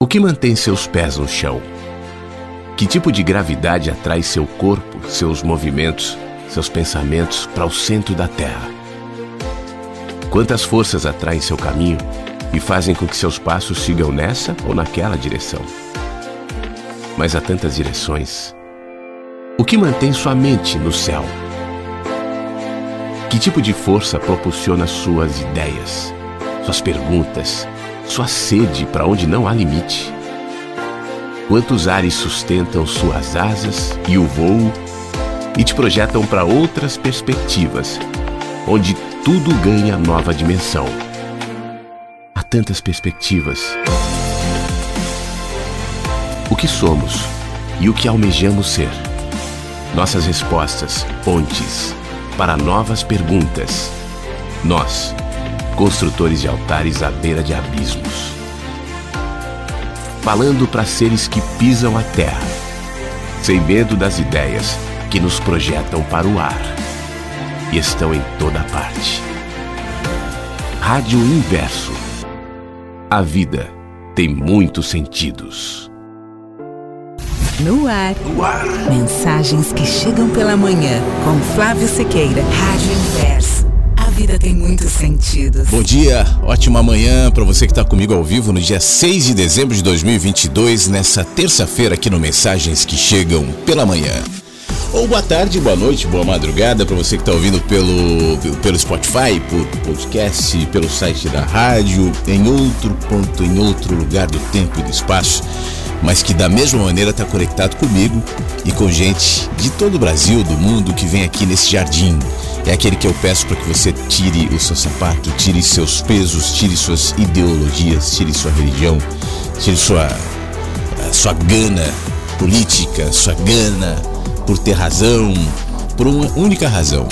O que mantém seus pés no chão? Que tipo de gravidade atrai seu corpo, seus movimentos, seus pensamentos para o centro da Terra? Quantas forças atraem seu caminho e fazem com que seus passos sigam nessa ou naquela direção? Mas há tantas direções. O que mantém sua mente no céu? Que tipo de força propulsiona suas ideias, suas perguntas, sua sede para onde não há limite. Quantos ares sustentam suas asas e o voo e te projetam para outras perspectivas, onde tudo ganha nova dimensão. Há tantas perspectivas. O que somos e o que almejamos ser. Nossas respostas, pontes para novas perguntas. Nós, construtores de altares à beira de abismos. Falando para seres que pisam a terra, sem medo das ideias que nos projetam para o ar e estão em toda parte. Rádio Inverso. A vida tem muitos sentidos. No ar. No ar. Mensagens que chegam pela manhã com Flávio Sequeira. Rádio Inverso vida tem muitos sentidos. Bom dia, ótima manhã para você que está comigo ao vivo no dia 6 de dezembro de 2022, nessa terça-feira aqui no Mensagens que Chegam pela Manhã. Ou boa tarde, boa noite, boa madrugada para você que está ouvindo pelo, pelo Spotify, por podcast, pelo site da rádio, em outro ponto, em outro lugar do tempo e do espaço mas que da mesma maneira está conectado comigo e com gente de todo o Brasil, do mundo, que vem aqui nesse jardim. É aquele que eu peço para que você tire o seu sapato, tire seus pesos, tire suas ideologias, tire sua religião, tire sua, sua gana política, sua gana por ter razão, por uma única razão.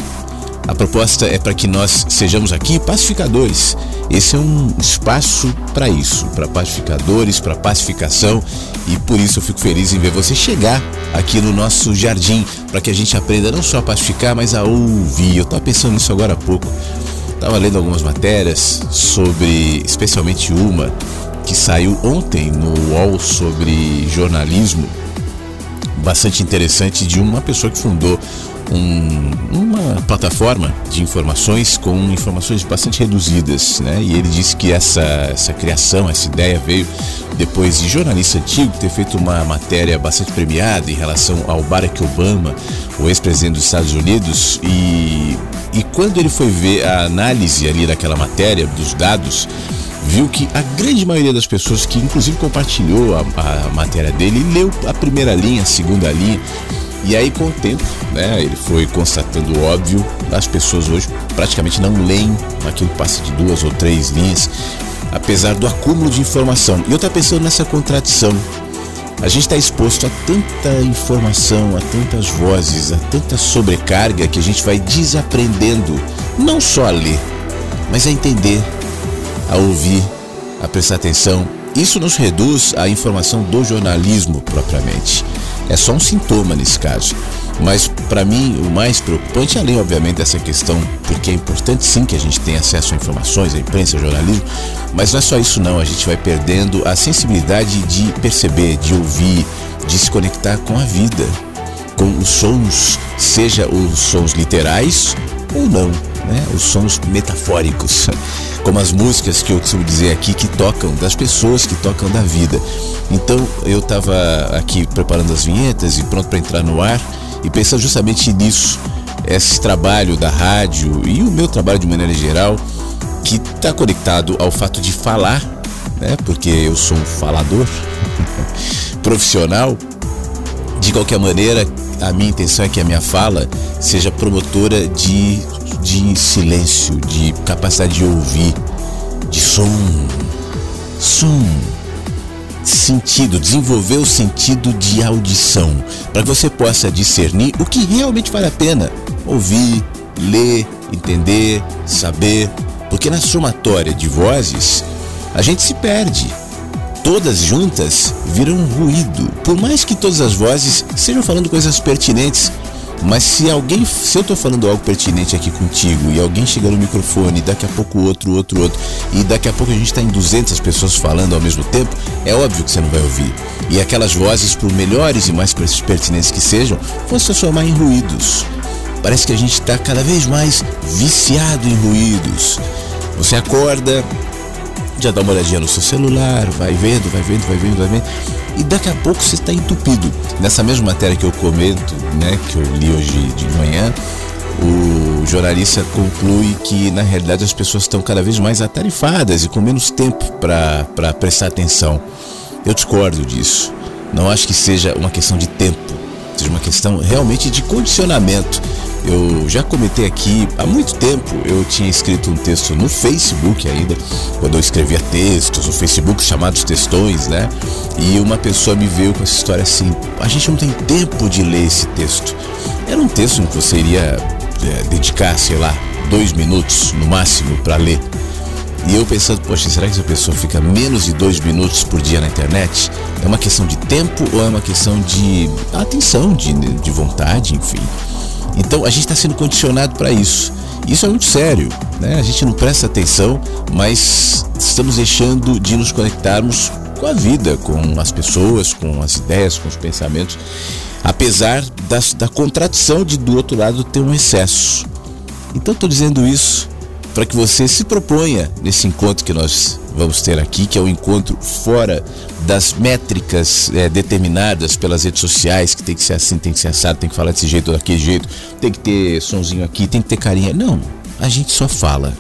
A proposta é para que nós sejamos aqui pacificadores esse é um espaço para isso, para pacificadores, para pacificação, e por isso eu fico feliz em ver você chegar aqui no nosso jardim, para que a gente aprenda não só a pacificar, mas a ouvir. Eu estava pensando nisso agora há pouco. Estava lendo algumas matérias sobre, especialmente uma que saiu ontem no UOL sobre jornalismo, bastante interessante, de uma pessoa que fundou um, uma plataforma de informações com informações bastante reduzidas, né? E ele disse que essa, essa criação, essa ideia veio depois de jornalista antigo ter feito uma matéria bastante premiada em relação ao Barack Obama, o ex-presidente dos Estados Unidos, e, e quando ele foi ver a análise ali daquela matéria, dos dados, viu que a grande maioria das pessoas que inclusive compartilhou a, a matéria dele leu a primeira linha, a segunda linha, e aí, com o tempo, né, ele foi constatando óbvio, as pessoas hoje praticamente não leem aquilo que passa de duas ou três linhas, apesar do acúmulo de informação. E eu estou pensando nessa contradição. A gente está exposto a tanta informação, a tantas vozes, a tanta sobrecarga que a gente vai desaprendendo não só a ler, mas a entender, a ouvir, a prestar atenção. Isso nos reduz à informação do jornalismo propriamente é só um sintoma nesse caso. Mas para mim o mais preocupante, além obviamente dessa questão, porque é importante sim que a gente tenha acesso a informações, a imprensa, jornalismo, mas não é só isso não, a gente vai perdendo a sensibilidade de perceber, de ouvir, de se conectar com a vida, com os sons, seja os sons literais ou não, né? Os sons metafóricos como as músicas que eu costumo dizer aqui que tocam das pessoas que tocam da vida. Então eu estava aqui preparando as vinhetas e pronto para entrar no ar e pensando justamente nisso, esse trabalho da rádio e o meu trabalho de maneira geral que está conectado ao fato de falar, né? Porque eu sou um falador profissional. De qualquer maneira, a minha intenção é que a minha fala seja promotora de de silêncio, de capacidade de ouvir, de som, som, sentido, desenvolver o sentido de audição, para que você possa discernir o que realmente vale a pena. Ouvir, ler, entender, saber, porque na somatória de vozes a gente se perde. Todas juntas viram ruído, por mais que todas as vozes sejam falando coisas pertinentes Mas se alguém, se eu tô falando algo pertinente aqui contigo e alguém chega no microfone, daqui a pouco outro, outro, outro, e daqui a pouco a gente está em 200 pessoas falando ao mesmo tempo, é óbvio que você não vai ouvir. E aquelas vozes, por melhores e mais pertinentes que sejam, vão se transformar em ruídos. Parece que a gente está cada vez mais viciado em ruídos. Você acorda, já dá uma olhadinha no seu celular, vai vendo, vai vendo, vai vendo, vai vendo, e daqui a pouco você está entupido. Nessa mesma matéria que eu comento, né, que eu li hoje de manhã, o jornalista conclui que na realidade as pessoas estão cada vez mais atarifadas e com menos tempo para prestar atenção. Eu discordo disso. Não acho que seja uma questão de tempo, seja uma questão realmente de condicionamento. Eu já comentei aqui há muito tempo, eu tinha escrito um texto no Facebook ainda, quando eu escrevia textos, no Facebook chamados textões, né? E uma pessoa me veio com essa história assim: a gente não tem tempo de ler esse texto. Era um texto em que você iria é, dedicar, sei lá, dois minutos no máximo para ler. E eu pensando, poxa, será que essa pessoa fica menos de dois minutos por dia na internet? É uma questão de tempo ou é uma questão de atenção, de, de vontade, enfim? Então a gente está sendo condicionado para isso. Isso é muito sério, né? A gente não presta atenção, mas estamos deixando de nos conectarmos com a vida, com as pessoas, com as ideias, com os pensamentos, apesar das, da contradição de do outro lado ter um excesso. Então estou dizendo isso para que você se proponha nesse encontro que nós vamos ter aqui, que é o um encontro fora das métricas é, determinadas pelas redes sociais, que tem que ser assim, tem que ser assado, tem que falar desse jeito daquele jeito, tem que ter sonzinho aqui, tem que ter carinha. Não, a gente só fala.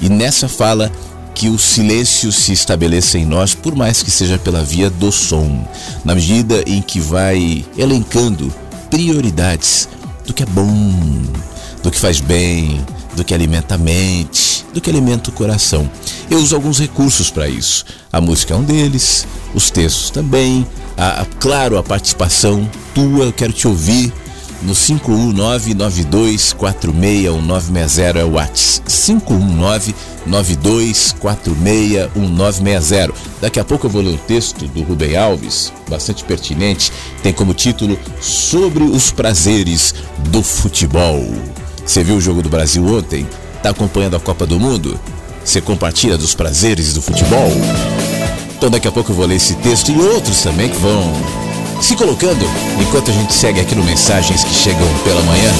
E nessa fala que o silêncio se estabeleça em nós, por mais que seja pela via do som, na medida em que vai elencando prioridades do que é bom, do que faz bem, do que alimenta a mente, do que alimenta o coração. Eu uso alguns recursos para isso. A música é um deles, os textos também, a, a, claro, a participação tua, eu quero te ouvir no 51992461960 é o WhatsApp. 51992461960. Daqui a pouco eu vou ler um texto do Rubem Alves, bastante pertinente, tem como título Sobre os prazeres do futebol. Você viu o jogo do Brasil ontem? Está acompanhando a Copa do Mundo? Você compartilha dos prazeres do futebol? Então daqui a pouco eu vou ler esse texto e outros também que vão se colocando enquanto a gente segue aqui no Mensagens que Chegam pela Manhã.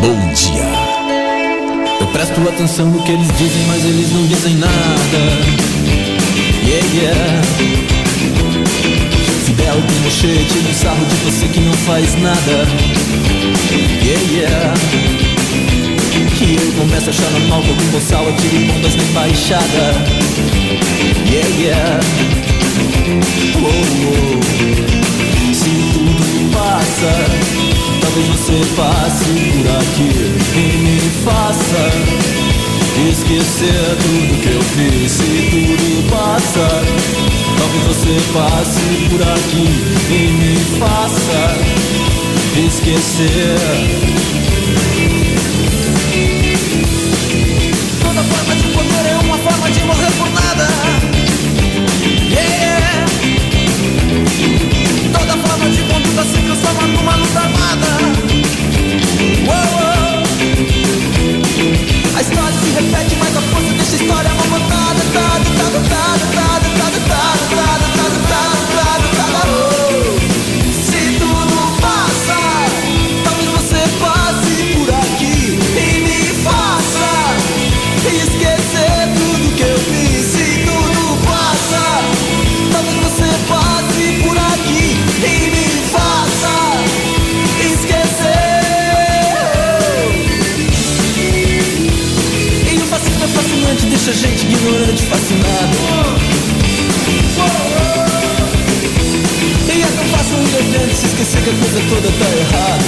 Bom dia. Eu presto atenção no que eles dizem, mas eles não dizem nada. Yeah, yeah. Fidel Pinochet tira um sarro de você que não faz nada. Yeah, yeah. E eu começo a achar normal que algum boçal atire bombas na embaixada. Yeah, yeah. Oh, oh. Se tudo passa, talvez você passe por aqui e me faça esquecer tudo que eu fiz. Se tudo passa, talvez você passe por aqui e me faça esquecer. Toda forma de poder é uma forma de morrer por nada. Yeah. Toda forma de conduta se transforma numa luta armada. Uou, A história se repete, mas a força deixa a história movimentada. Tá, tá, tá, tá, tá, tá, tá, deixa a gente ignorante, fascinado. E é tão fácil um inocente se esquecer que a coisa toda tá errada.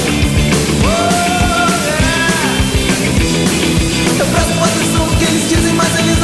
Eu presto atenção no que eles dizem, mas eles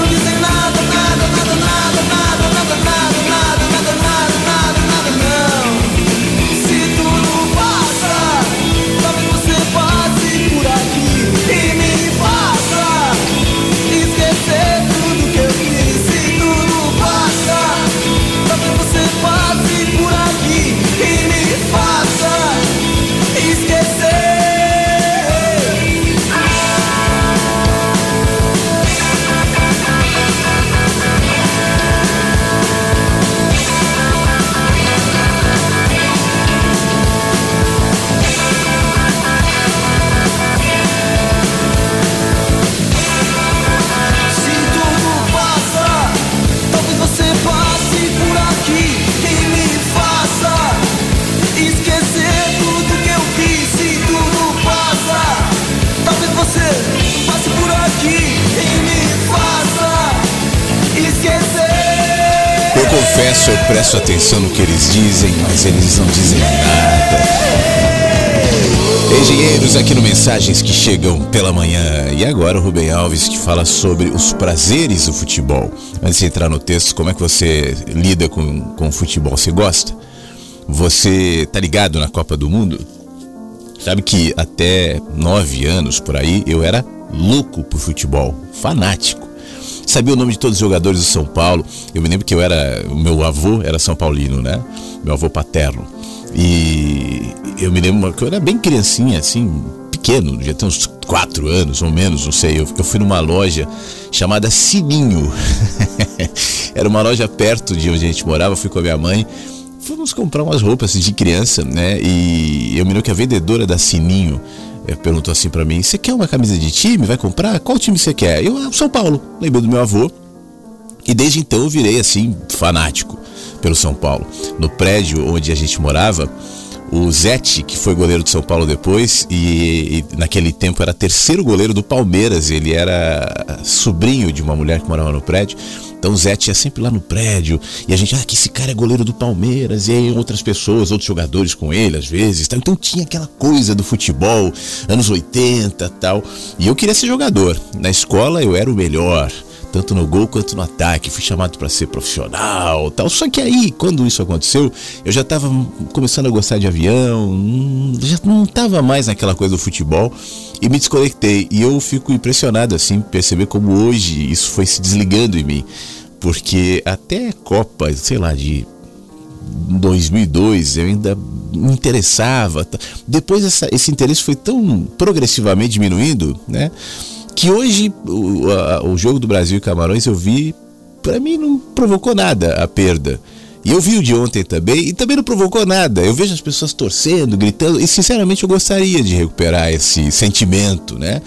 presto atenção no que eles dizem, mas eles não dizem nada. Engenheiros aqui no Mensagens que chegam pela manhã. E agora o Rubem Alves que fala sobre os prazeres do futebol. Antes de entrar no texto, como é que você lida com, com o futebol? Você gosta? Você tá ligado na Copa do Mundo? Sabe que até nove anos por aí eu era louco por futebol, fanático. Sabia o nome de todos os jogadores do São Paulo. Eu me lembro que eu era. O meu avô era São Paulino, né? Meu avô paterno. E eu me lembro que eu era bem criancinha, assim, pequeno, já tem uns quatro anos ou menos, não sei. Eu, eu fui numa loja chamada Sininho. era uma loja perto de onde a gente morava, fui com a minha mãe. Fomos comprar umas roupas de criança, né? E eu me lembro que a vendedora da Sininho perguntou assim para mim: Você quer uma camisa de time? Vai comprar? Qual time você quer? Eu, ah, São Paulo. Lembrei do meu avô. E desde então eu virei assim, fanático pelo São Paulo. No prédio onde a gente morava, o Zete, que foi goleiro do São Paulo depois, e, e, naquele tempo era terceiro goleiro do Palmeiras, ele era sobrinho de uma mulher que morava no prédio. Então o Zete ia sempre lá no prédio, e a gente, ah, que esse cara é goleiro do Palmeiras, e aí outras pessoas, outros jogadores com ele às vezes. Tal. Então tinha aquela coisa do futebol, anos 80 tal. E eu queria ser jogador. Na escola eu era o melhor tanto no gol quanto no ataque. Fui chamado para ser profissional, tal. Só que aí, quando isso aconteceu, eu já estava começando a gostar de avião, hum, já não estava mais naquela coisa do futebol e me desconectei. E eu fico impressionado assim perceber como hoje isso foi se desligando em mim, porque até Copa, sei lá, de 2002 eu ainda me interessava. Depois essa, esse interesse foi tão progressivamente diminuindo, né? que hoje o, a, o jogo do Brasil e Camarões eu vi, para mim não provocou nada a perda. E eu vi o de ontem também e também não provocou nada. Eu vejo as pessoas torcendo, gritando e sinceramente eu gostaria de recuperar esse sentimento, né?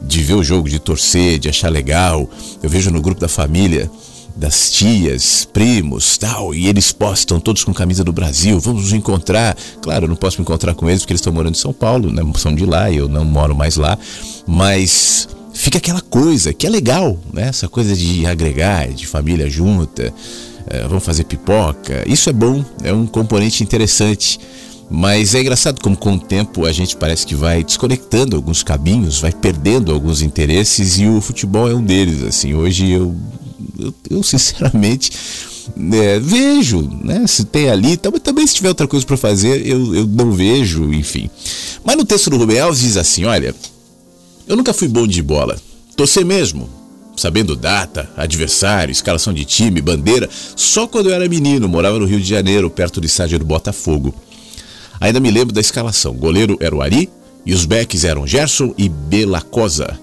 De ver o jogo, de torcer, de achar legal. Eu vejo no grupo da família das tias, primos, tal, e eles postam todos com camisa do Brasil, vamos nos encontrar. Claro, eu não posso me encontrar com eles porque eles estão morando em São Paulo, né? são de lá, eu não moro mais lá, mas fica aquela coisa que é legal, né? Essa coisa de agregar, de família junta, é, vamos fazer pipoca. Isso é bom, é um componente interessante. Mas é engraçado como com o tempo a gente parece que vai desconectando alguns caminhos, vai perdendo alguns interesses e o futebol é um deles. Assim, hoje eu, eu, eu sinceramente é, vejo, né? Se tem ali, também, também se tiver outra coisa para fazer, eu, eu não vejo, enfim. Mas no texto do Rubem Alves diz assim: olha, eu nunca fui bom de bola. Torcer mesmo, sabendo data, adversário, escalação de time, bandeira, só quando eu era menino, morava no Rio de Janeiro, perto do estádio do Botafogo. Ainda me lembro da escalação. Goleiro era o Ari e os backs eram Gerson e Belacosa.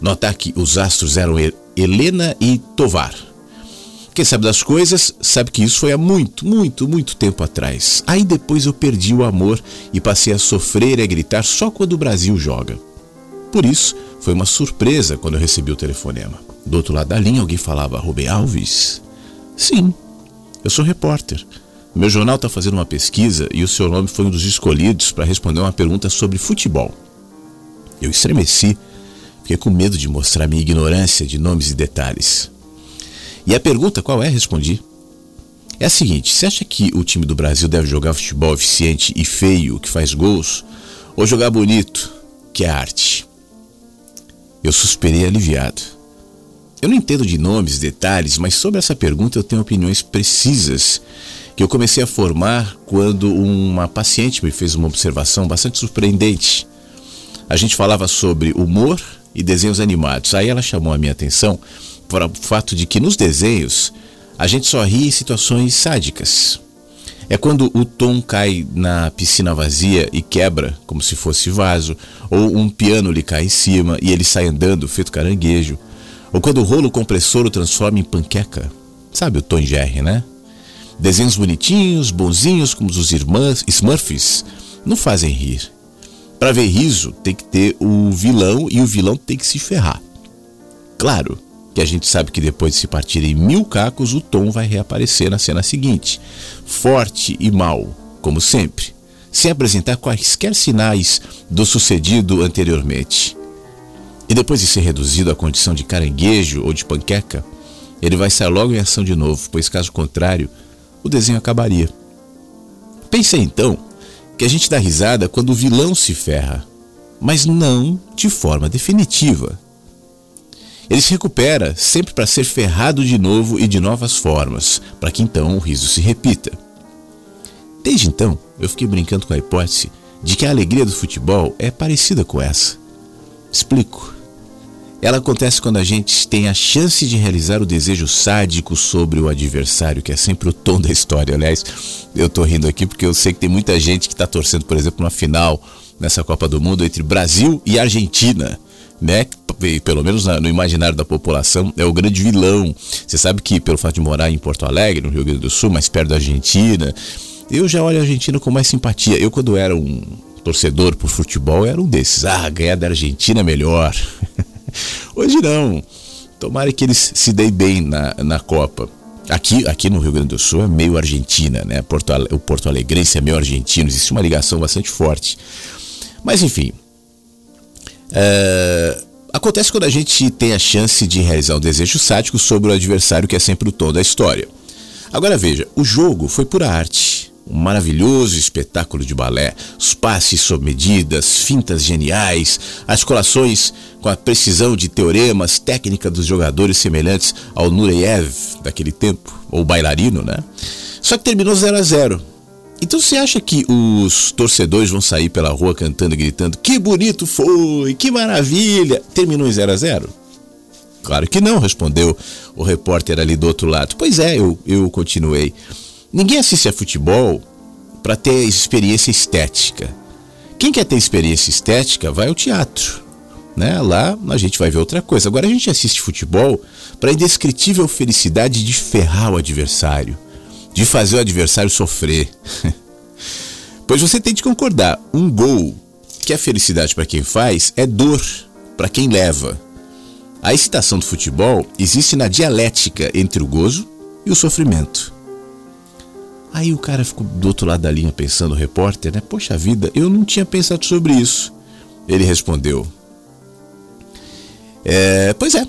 No ataque, os astros eram Helena e Tovar. Quem sabe das coisas sabe que isso foi há muito, muito, muito tempo atrás. Aí depois eu perdi o amor e passei a sofrer e a gritar só quando o Brasil joga. Por isso, foi uma surpresa quando eu recebi o telefonema. Do outro lado da linha, alguém falava: Rubem Alves? Sim, eu sou repórter. Meu jornal está fazendo uma pesquisa e o seu nome foi um dos escolhidos para responder uma pergunta sobre futebol. Eu estremeci, fiquei com medo de mostrar minha ignorância de nomes e detalhes. E a pergunta qual é? Respondi. É a seguinte: você acha que o time do Brasil deve jogar futebol eficiente e feio, que faz gols, ou jogar bonito, que é arte? Eu suspirei aliviado. Eu não entendo de nomes, detalhes, mas sobre essa pergunta eu tenho opiniões precisas que eu comecei a formar quando uma paciente me fez uma observação bastante surpreendente. A gente falava sobre humor e desenhos animados. Aí ela chamou a minha atenção para o fato de que nos desenhos a gente só ri em situações sádicas. É quando o tom cai na piscina vazia e quebra, como se fosse vaso, ou um piano lhe cai em cima e ele sai andando, feito caranguejo, ou quando o rolo compressor o transforma em panqueca. Sabe o Tom Jerry, né? Desenhos bonitinhos, bonzinhos, como os irmãs Smurfs, não fazem rir. Para ver riso, tem que ter o vilão e o vilão tem que se ferrar. Claro, que a gente sabe que depois de se partir em mil cacos, o Tom vai reaparecer na cena seguinte, forte e mau, como sempre, sem apresentar quaisquer sinais do sucedido anteriormente. E depois de ser reduzido à condição de caranguejo ou de panqueca, ele vai sair logo em ação de novo, pois caso contrário, o desenho acabaria. Pensei então que a gente dá risada quando o vilão se ferra, mas não de forma definitiva. Ele se recupera sempre para ser ferrado de novo e de novas formas, para que então o riso se repita. Desde então, eu fiquei brincando com a hipótese de que a alegria do futebol é parecida com essa. Explico. Ela acontece quando a gente tem a chance de realizar o desejo sádico sobre o adversário, que é sempre o tom da história. Aliás, eu tô rindo aqui porque eu sei que tem muita gente que está torcendo, por exemplo, na final nessa Copa do Mundo entre Brasil e Argentina. Né? Pelo menos no imaginário da população, é o grande vilão. Você sabe que, pelo fato de morar em Porto Alegre, no Rio Grande do Sul, mais perto da Argentina, eu já olho a Argentina com mais simpatia. Eu, quando era um torcedor por futebol, era um desses. Ah, ganhar da Argentina é melhor. Hoje não. Tomara que eles se deem bem na, na Copa. Aqui, aqui no Rio Grande do Sul é meio Argentina, né? Porto, o Porto Alegrense é meio argentino, existe uma ligação bastante forte. Mas enfim. É, acontece quando a gente tem a chance de realizar um desejo sádico sobre o adversário, que é sempre o tom da história. Agora veja, o jogo foi pura arte um maravilhoso espetáculo de balé, os passes sob medidas, fintas geniais, articulações com a precisão de teoremas, técnica dos jogadores semelhantes ao Nureyev daquele tempo, ou bailarino, né? Só que terminou 0 a 0. Então você acha que os torcedores vão sair pela rua cantando e gritando: "Que bonito foi, que maravilha"? Terminou em 0 a 0? Claro que não, respondeu o repórter ali do outro lado. Pois é, eu, eu continuei. Ninguém assiste a futebol para ter experiência estética. Quem quer ter experiência estética vai ao teatro. Né? Lá a gente vai ver outra coisa. Agora a gente assiste futebol para a indescritível felicidade de ferrar o adversário, de fazer o adversário sofrer. pois você tem de concordar: um gol que é felicidade para quem faz é dor para quem leva. A excitação do futebol existe na dialética entre o gozo e o sofrimento. Aí o cara ficou do outro lado da linha pensando, o repórter, né? Poxa vida, eu não tinha pensado sobre isso. Ele respondeu: é, Pois é.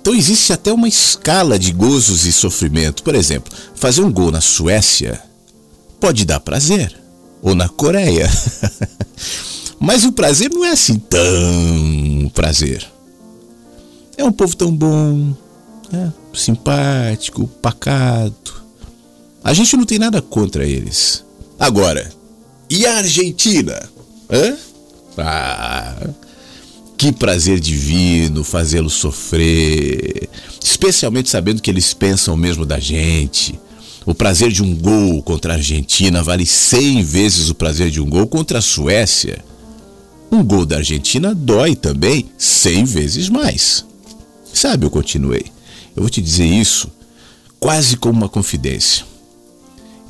Então existe até uma escala de gozos e sofrimento. Por exemplo, fazer um gol na Suécia pode dar prazer, ou na Coreia. Mas o prazer não é assim tão prazer. É um povo tão bom, né? simpático, pacato a gente não tem nada contra eles. Agora, e a Argentina? Hã? Ah, que prazer divino fazê-los sofrer, especialmente sabendo que eles pensam mesmo da gente. O prazer de um gol contra a Argentina vale 100 vezes o prazer de um gol contra a Suécia. Um gol da Argentina dói também 100 vezes mais. Sabe, eu continuei. Eu vou te dizer isso quase como uma confidência.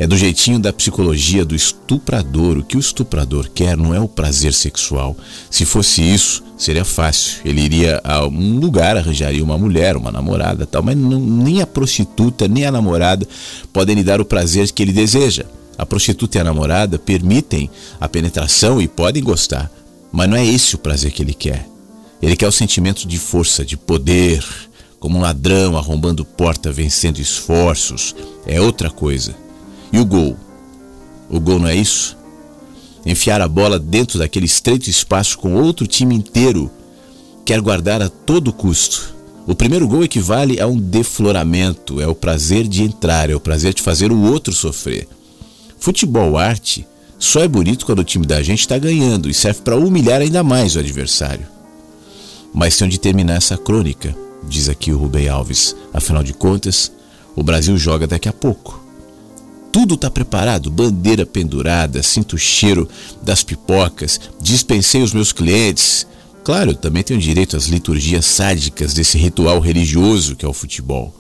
É do jeitinho da psicologia do estuprador. O que o estuprador quer não é o prazer sexual. Se fosse isso, seria fácil. Ele iria a um lugar, arranjaria uma mulher, uma namorada, tal, mas não, nem a prostituta, nem a namorada podem lhe dar o prazer que ele deseja. A prostituta e a namorada permitem a penetração e podem gostar, mas não é esse o prazer que ele quer. Ele quer o sentimento de força, de poder, como um ladrão arrombando porta, vencendo esforços. É outra coisa. E o gol? O gol não é isso? Enfiar a bola dentro daquele estreito espaço com outro time inteiro quer guardar a todo custo. O primeiro gol equivale a um defloramento, é o prazer de entrar, é o prazer de fazer o outro sofrer. Futebol arte só é bonito quando o time da gente está ganhando e serve para humilhar ainda mais o adversário. Mas tem onde terminar essa crônica, diz aqui o Rubem Alves. Afinal de contas, o Brasil joga daqui a pouco. Tudo está preparado, bandeira pendurada, sinto o cheiro das pipocas, dispensei os meus clientes. Claro, também tenho direito às liturgias sádicas desse ritual religioso que é o futebol.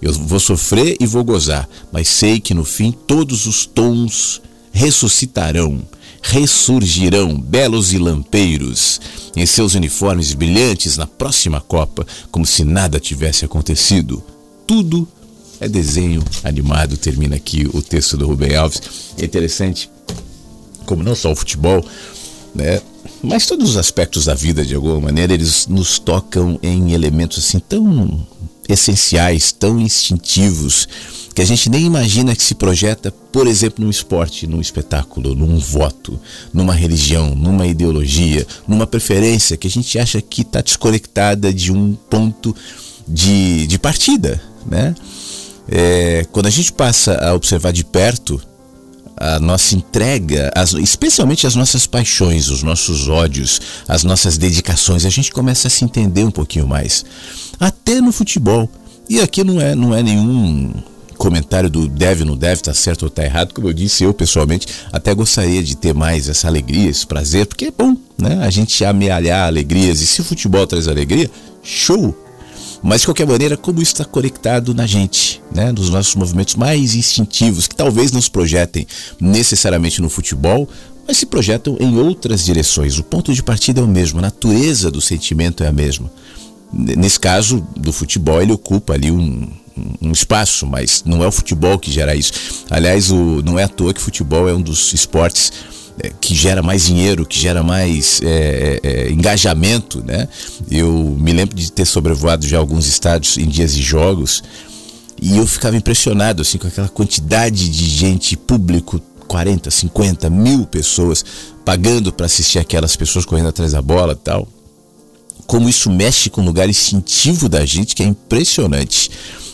Eu vou sofrer e vou gozar, mas sei que no fim todos os tons ressuscitarão, ressurgirão belos e lampeiros em seus uniformes brilhantes na próxima Copa, como se nada tivesse acontecido. Tudo é desenho animado, termina aqui o texto do Rubem Alves. É interessante como não só o futebol, né, mas todos os aspectos da vida de alguma maneira eles nos tocam em elementos assim tão essenciais, tão instintivos, que a gente nem imagina que se projeta, por exemplo, num esporte, num espetáculo, num voto, numa religião, numa ideologia, numa preferência que a gente acha que está desconectada de um ponto de, de partida, né? É, quando a gente passa a observar de perto a nossa entrega, as, especialmente as nossas paixões, os nossos ódios, as nossas dedicações, a gente começa a se entender um pouquinho mais. Até no futebol. E aqui não é, não é nenhum comentário do deve não deve, tá certo ou tá errado, como eu disse, eu pessoalmente até gostaria de ter mais essa alegria, esse prazer, porque é bom, né? A gente amealhar alegrias e se o futebol traz alegria, show! Mas de qualquer maneira, como isso está conectado na gente, né? nos nossos movimentos mais instintivos, que talvez não se projetem necessariamente no futebol, mas se projetam em outras direções. O ponto de partida é o mesmo, a natureza do sentimento é a mesma. Nesse caso do futebol, ele ocupa ali um, um espaço, mas não é o futebol que gera isso. Aliás, o, não é à toa que futebol é um dos esportes que gera mais dinheiro, que gera mais é, é, é, engajamento, né? Eu me lembro de ter sobrevoado já alguns estados em dias de jogos e eu ficava impressionado assim com aquela quantidade de gente, público, 40, 50 mil pessoas pagando para assistir aquelas pessoas correndo atrás da bola tal. Como isso mexe com o lugar instintivo da gente, que é impressionante.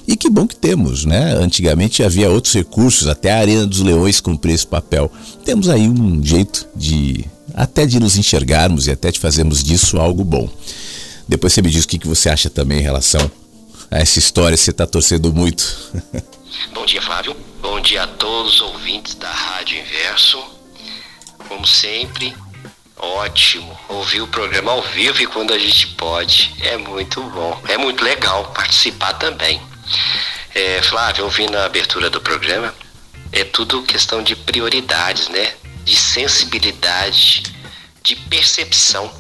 E que bom que temos, né? Antigamente havia outros recursos, até a Arena dos Leões cumpria esse papel. Temos aí um jeito de até de nos enxergarmos e até de fazermos disso algo bom. Depois você me diz o que, que você acha também em relação a essa história, você está torcendo muito. Bom dia, Flávio. Bom dia a todos os ouvintes da Rádio Inverso. Como sempre, ótimo ouvir o programa ao vivo e quando a gente pode. É muito bom. É muito legal participar também. É, Flávio, ouvindo a abertura do programa, é tudo questão de prioridades, né? De sensibilidade, de percepção.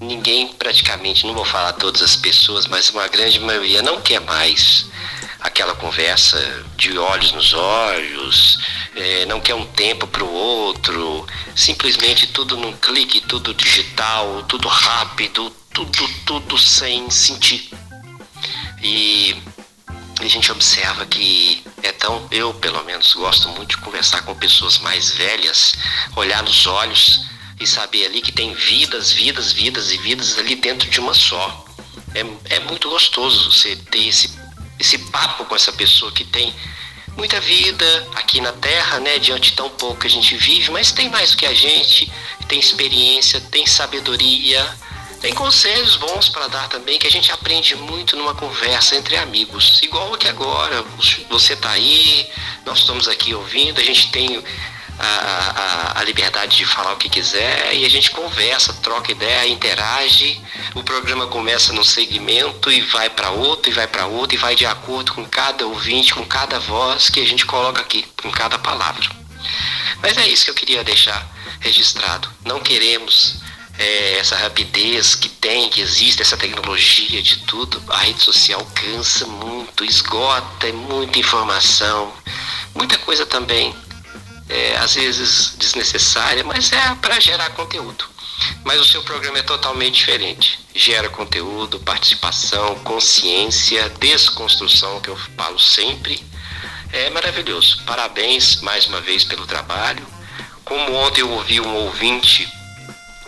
Ninguém praticamente, não vou falar todas as pessoas, mas uma grande maioria não quer mais aquela conversa de olhos nos olhos, é, não quer um tempo para o outro, simplesmente tudo num clique, tudo digital, tudo rápido, tudo, tudo sem sentir. E a gente observa que é tão, eu pelo menos gosto muito de conversar com pessoas mais velhas, olhar nos olhos e saber ali que tem vidas, vidas, vidas e vidas ali dentro de uma só. É, é muito gostoso você ter esse, esse papo com essa pessoa que tem muita vida aqui na Terra, né, diante tão pouco que a gente vive, mas tem mais do que a gente, tem experiência, tem sabedoria, tem conselhos bons para dar também que a gente aprende muito numa conversa entre amigos. Igual aqui agora, você está aí, nós estamos aqui ouvindo, a gente tem a, a, a, liberdade de falar o que quiser e a gente conversa, troca ideia, interage. O programa começa num segmento e vai para outro, e vai para outro, e vai de acordo com cada ouvinte, com cada voz que a gente coloca aqui, com cada palavra. Mas é isso que eu queria deixar registrado. Não queremos é, essa rapidez que tem, que existe, essa tecnologia de tudo, a rede social cansa muito, esgota, é muita informação, muita coisa também, é, às vezes desnecessária, mas é para gerar conteúdo. Mas o seu programa é totalmente diferente. Gera conteúdo, participação, consciência, desconstrução, que eu falo sempre. É maravilhoso. Parabéns mais uma vez pelo trabalho. Como ontem eu ouvi um ouvinte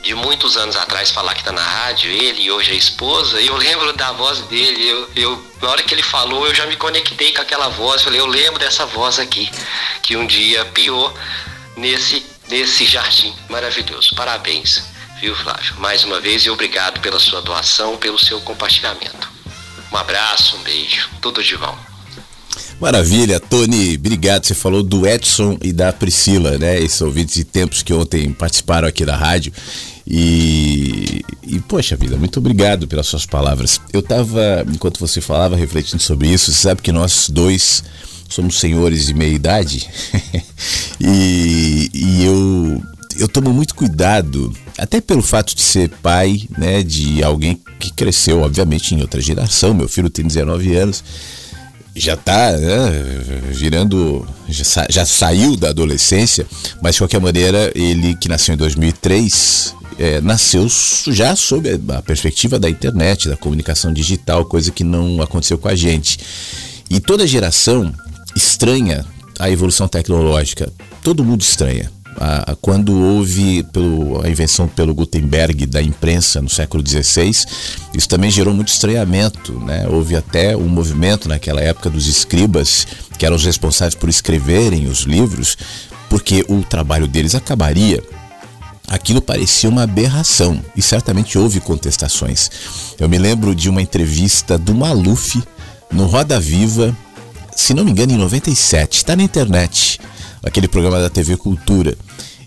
de muitos anos atrás falar que está na rádio, ele e hoje a esposa, e eu lembro da voz dele, eu, eu, na hora que ele falou, eu já me conectei com aquela voz, falei, eu lembro dessa voz aqui, que um dia piou nesse, nesse jardim maravilhoso. Parabéns, viu Flávio? Mais uma vez e obrigado pela sua doação, pelo seu compartilhamento. Um abraço, um beijo, tudo de bom. Maravilha, Tony, obrigado. Você falou do Edson e da Priscila, né? Esses ouvintes de tempos que ontem participaram aqui da rádio. E, e, poxa vida, muito obrigado pelas suas palavras. Eu estava, enquanto você falava, refletindo sobre isso. Você sabe que nós dois somos senhores de meia idade e, e eu, eu tomo muito cuidado, até pelo fato de ser pai né, de alguém que cresceu, obviamente, em outra geração. Meu filho tem 19 anos já está né, virando, já, sa, já, saiu da adolescência, mas de qualquer maneira, ele que nasceu em 2003, é, nasceu já sob a perspectiva da internet, da comunicação digital, coisa que não aconteceu com a gente. E toda geração estranha a evolução tecnológica. Todo mundo estranha. Quando houve pelo, a invenção pelo Gutenberg da imprensa no século XVI, isso também gerou muito estranhamento. Né? Houve até um movimento naquela época dos escribas, que eram os responsáveis por escreverem os livros, porque o trabalho deles acabaria aquilo parecia uma aberração e certamente houve contestações. Eu me lembro de uma entrevista do Maluf no Roda Viva, se não me engano, em 97, está na internet, aquele programa da TV Cultura.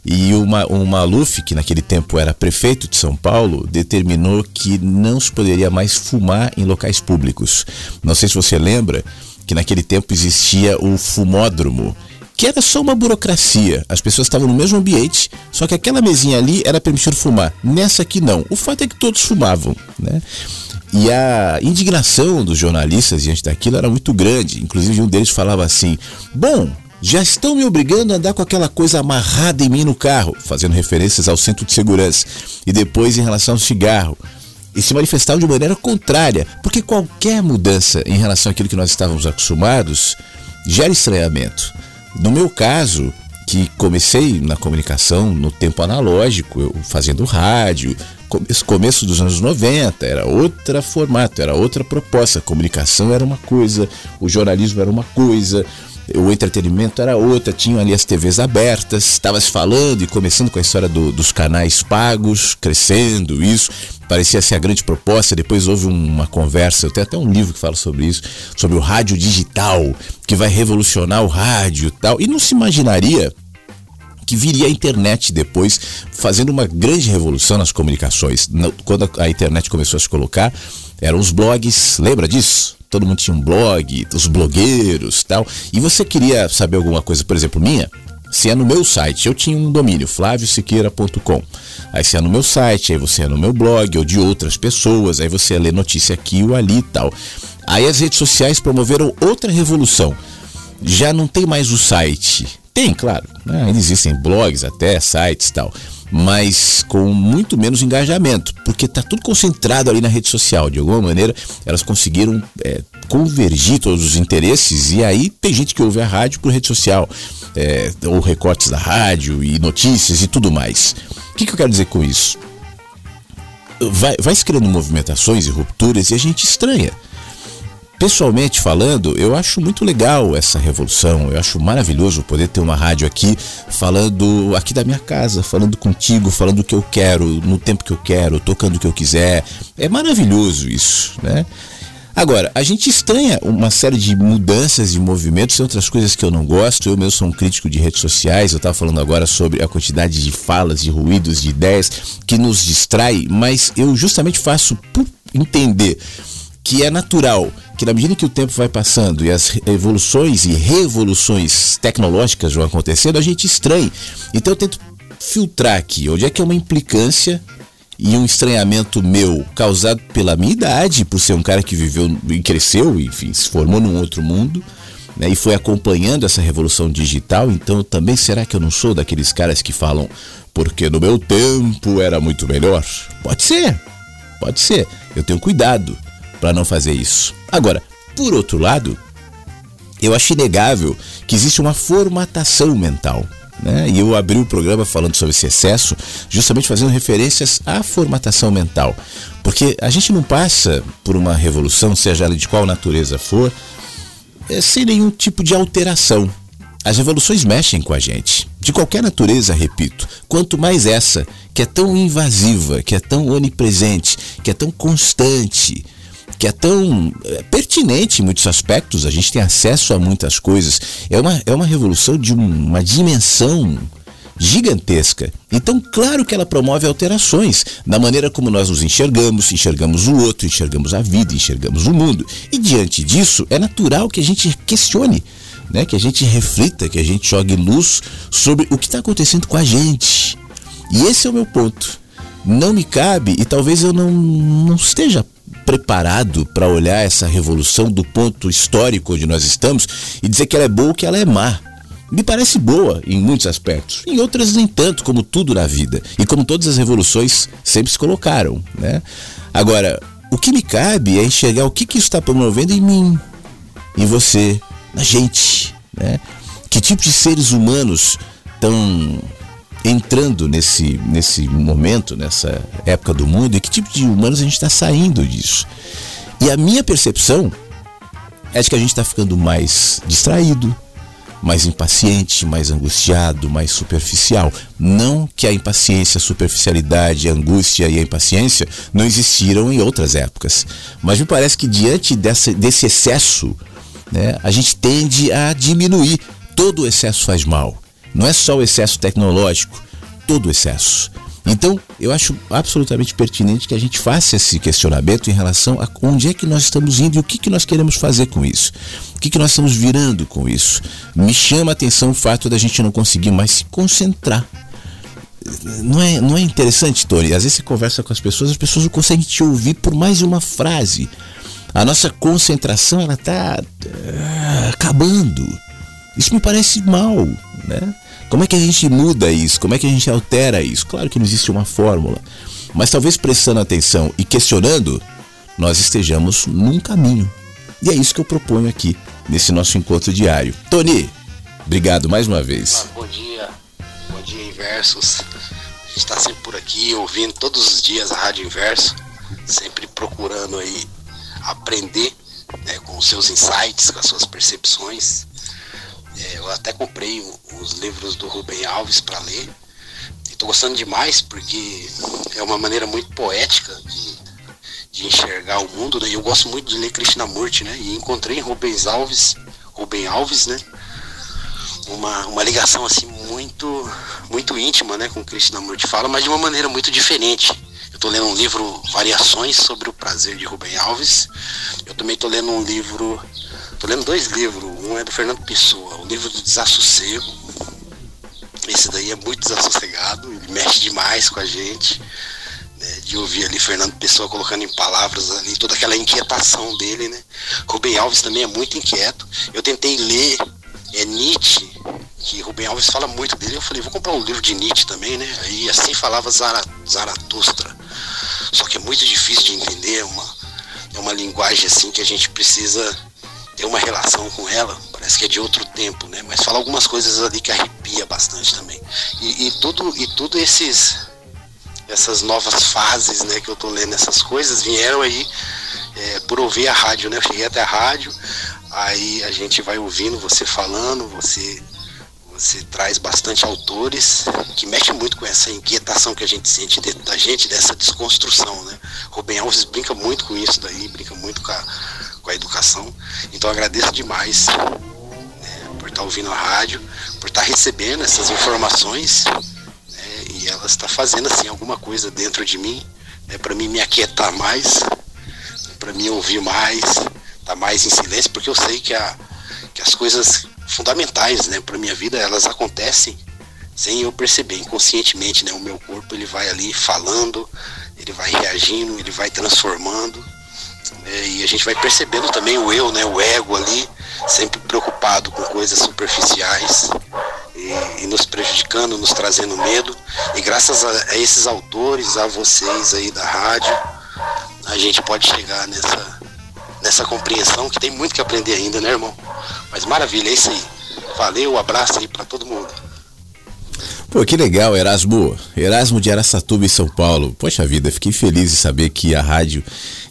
E uma, o Maluf, que naquele tempo era prefeito de São Paulo, determinou que não se poderia mais fumar em locais públicos. Não sei se você lembra que naquele tempo existia o fumódromo, que era só uma burocracia. As pessoas estavam no mesmo ambiente, só que aquela mesinha ali era permitido fumar. Nessa aqui não. O fato é que todos fumavam, né? E a indignação dos jornalistas diante daquilo era muito grande. Inclusive, um deles falava assim: Bom, já estão me obrigando a andar com aquela coisa amarrada em mim no carro, fazendo referências ao centro de segurança. E depois, em relação ao cigarro. E se manifestavam de maneira contrária, porque qualquer mudança em relação àquilo que nós estávamos acostumados gera estranhamento. No meu caso, que comecei na comunicação no tempo analógico, eu fazendo rádio, começo, começo dos anos 90, era outro formato, era outra proposta. A comunicação era uma coisa, o jornalismo era uma coisa, o entretenimento era outra, tinham ali as TVs abertas, estava se falando e começando com a história do, dos canais pagos, crescendo isso, parecia ser a grande proposta. Depois houve uma conversa, eu tenho até um livro que fala sobre isso, sobre o rádio digital, que vai revolucionar o rádio e tal, e não se imaginaria que viria a internet depois, fazendo uma grande revolução nas comunicações. Quando a internet começou a se colocar, eram os blogs, lembra disso? Todo mundo tinha um blog, os blogueiros tal. E você queria saber alguma coisa, por exemplo, minha? Se é no meu site, eu tinha um domínio, flaviosiqueira.com. Aí se é no meu site, aí você é no meu blog ou de outras pessoas, aí você lê notícia aqui ou ali e tal. Aí as redes sociais promoveram outra revolução. Já não tem mais o site, tem, claro. Né? Existem blogs até, sites e tal. Mas com muito menos engajamento, porque está tudo concentrado ali na rede social. De alguma maneira, elas conseguiram é, convergir todos os interesses e aí tem gente que ouve a rádio por rede social, é, ou recortes da rádio e notícias e tudo mais. O que, que eu quero dizer com isso? Vai, vai se criando movimentações e rupturas e a gente estranha pessoalmente falando, eu acho muito legal essa revolução. Eu acho maravilhoso poder ter uma rádio aqui falando aqui da minha casa, falando contigo, falando o que eu quero, no tempo que eu quero, tocando o que eu quiser. É maravilhoso isso, né? Agora, a gente estranha uma série de mudanças de movimentos e outras coisas que eu não gosto. Eu mesmo sou um crítico de redes sociais. Eu estava falando agora sobre a quantidade de falas, de ruídos, de ideias que nos distrai, mas eu justamente faço por entender que é natural que na medida que o tempo vai passando e as evoluções e revoluções tecnológicas vão acontecendo, a gente estranha. Então eu tento filtrar aqui onde é que é uma implicância e um estranhamento meu causado pela minha idade, por ser um cara que viveu e cresceu, enfim, se formou num outro mundo. Né, e foi acompanhando essa revolução digital, então também será que eu não sou daqueles caras que falam porque no meu tempo era muito melhor? Pode ser, pode ser. Eu tenho cuidado para não fazer isso. Agora, por outro lado, eu acho inegável que existe uma formatação mental. Né? E eu abri o programa falando sobre esse excesso, justamente fazendo referências à formatação mental. Porque a gente não passa por uma revolução, seja ela de qual natureza for, é, sem nenhum tipo de alteração. As revoluções mexem com a gente, de qualquer natureza, repito. Quanto mais essa, que é tão invasiva, que é tão onipresente, que é tão constante, que é tão é, pertinente em muitos aspectos, a gente tem acesso a muitas coisas. É uma, é uma revolução de uma dimensão gigantesca. Então, claro que ela promove alterações na maneira como nós nos enxergamos, enxergamos o outro, enxergamos a vida, enxergamos o mundo. E diante disso, é natural que a gente questione, né? que a gente reflita, que a gente jogue luz sobre o que está acontecendo com a gente. E esse é o meu ponto. Não me cabe, e talvez eu não, não esteja preparado para olhar essa revolução do ponto histórico onde nós estamos e dizer que ela é boa ou que ela é má. me parece boa em muitos aspectos, em outras nem tanto, como tudo na vida e como todas as revoluções sempre se colocaram, né? Agora, o que me cabe é enxergar o que, que isso está promovendo em mim, em você, na gente, né? Que tipo de seres humanos estão entrando nesse, nesse momento, nessa época do mundo, e que tipo de humanos a gente está saindo disso. E a minha percepção é de que a gente está ficando mais distraído, mais impaciente, mais angustiado, mais superficial. Não que a impaciência, a superficialidade, a angústia e a impaciência não existiram em outras épocas. Mas me parece que diante dessa, desse excesso, né, a gente tende a diminuir. Todo excesso faz mal. Não é só o excesso tecnológico, todo o excesso. Então, eu acho absolutamente pertinente que a gente faça esse questionamento em relação a onde é que nós estamos indo e o que, que nós queremos fazer com isso. O que, que nós estamos virando com isso. Me chama a atenção o fato da gente não conseguir mais se concentrar. Não é, não é interessante, Tony? Às vezes você conversa com as pessoas, as pessoas não conseguem te ouvir por mais uma frase. A nossa concentração, ela está uh, acabando. Isso me parece mal, né? Como é que a gente muda isso? Como é que a gente altera isso? Claro que não existe uma fórmula, mas talvez prestando atenção e questionando, nós estejamos num caminho. E é isso que eu proponho aqui, nesse nosso encontro diário. Tony, obrigado mais uma vez. Ah, bom dia, bom dia, Inversos. A gente está sempre por aqui, ouvindo todos os dias a Rádio Inverso, sempre procurando aí aprender né, com os seus insights, com as suas percepções. É, eu até comprei os livros do Rubem Alves para ler. Estou gostando demais porque é uma maneira muito poética de, de enxergar o mundo. Né? E eu gosto muito de ler Krishnamurti, né? E encontrei em Rubens Alves, Rubem Alves, né? Uma, uma ligação assim muito muito íntima, né, com Krishnamurti fala, mas de uma maneira muito diferente. Eu estou lendo um livro Variações sobre o Prazer de Rubem Alves. Eu também estou lendo um livro Tô lendo dois livros, um é do Fernando Pessoa, o livro do Desassossego. Esse daí é muito desassossegado, ele mexe demais com a gente. Né, de ouvir ali Fernando Pessoa colocando em palavras ali toda aquela inquietação dele, né? Rubem Alves também é muito inquieto. Eu tentei ler é Nietzsche, que Rubem Alves fala muito dele. Eu falei, vou comprar um livro de Nietzsche também, né? Aí assim falava Zaratustra. Só que é muito difícil de entender, é uma, é uma linguagem assim que a gente precisa ter uma relação com ela, parece que é de outro tempo, né? Mas fala algumas coisas ali que arrepia bastante também. E, e tudo e tudo esses essas novas fases, né, que eu tô lendo essas coisas vieram aí é, por ouvir a rádio, né? Eu cheguei até a rádio, aí a gente vai ouvindo você falando, você você traz bastante autores que mexem muito com essa inquietação que a gente sente dentro da gente, dessa desconstrução, né? Rubem Alves brinca muito com isso daí, brinca muito com a, com a educação. Então agradeço demais né, por estar ouvindo a rádio, por estar recebendo essas informações né, e ela está fazendo assim alguma coisa dentro de mim, né, para mim me aquietar mais, para mim ouvir mais, estar tá mais em silêncio, porque eu sei que, a, que as coisas fundamentais né, para minha vida elas acontecem sem eu perceber inconscientemente, né? O meu corpo ele vai ali falando, ele vai reagindo, ele vai transformando é, e a gente vai percebendo também o eu, né, o ego ali, sempre preocupado com coisas superficiais e, e nos prejudicando, nos trazendo medo. E graças a, a, esses autores, a vocês aí da rádio, a gente pode chegar nessa, nessa compreensão que tem muito que aprender ainda, né, irmão? Mas maravilha, é isso aí. Valeu, um abraço aí para todo mundo. Pô, que legal, Erasmo. Erasmo de Aracatuba, em São Paulo. Poxa vida, fiquei feliz de saber que a rádio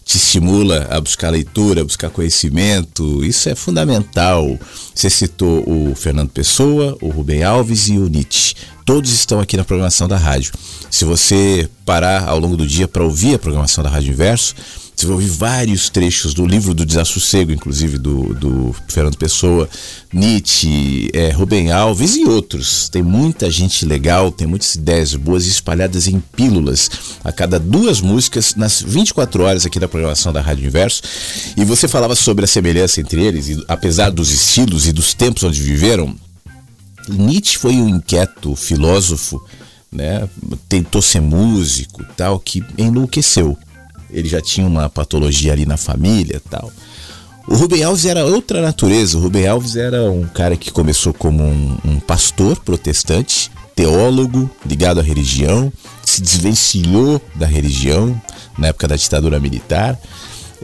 te estimula a buscar leitura, a buscar conhecimento. Isso é fundamental. Você citou o Fernando Pessoa, o Rubem Alves e o Nietzsche. Todos estão aqui na programação da rádio. Se você parar ao longo do dia para ouvir a programação da Rádio Inverso, você ouvir vários trechos do livro do Desassossego, inclusive do, do Fernando Pessoa, Nietzsche, é, Rubem Alves e outros. Tem muita gente legal, tem muitas ideias boas espalhadas em pílulas a cada duas músicas nas 24 horas aqui da programação da Rádio Inverso. E você falava sobre a semelhança entre eles, e apesar dos estilos e dos tempos onde viveram, Nietzsche foi um inquieto filósofo, né? tentou ser músico tal, que enlouqueceu ele já tinha uma patologia ali na família tal. O Rubem Alves era outra natureza. O Rubem Alves era um cara que começou como um, um pastor protestante, teólogo ligado à religião, se desvencilhou da religião na época da ditadura militar,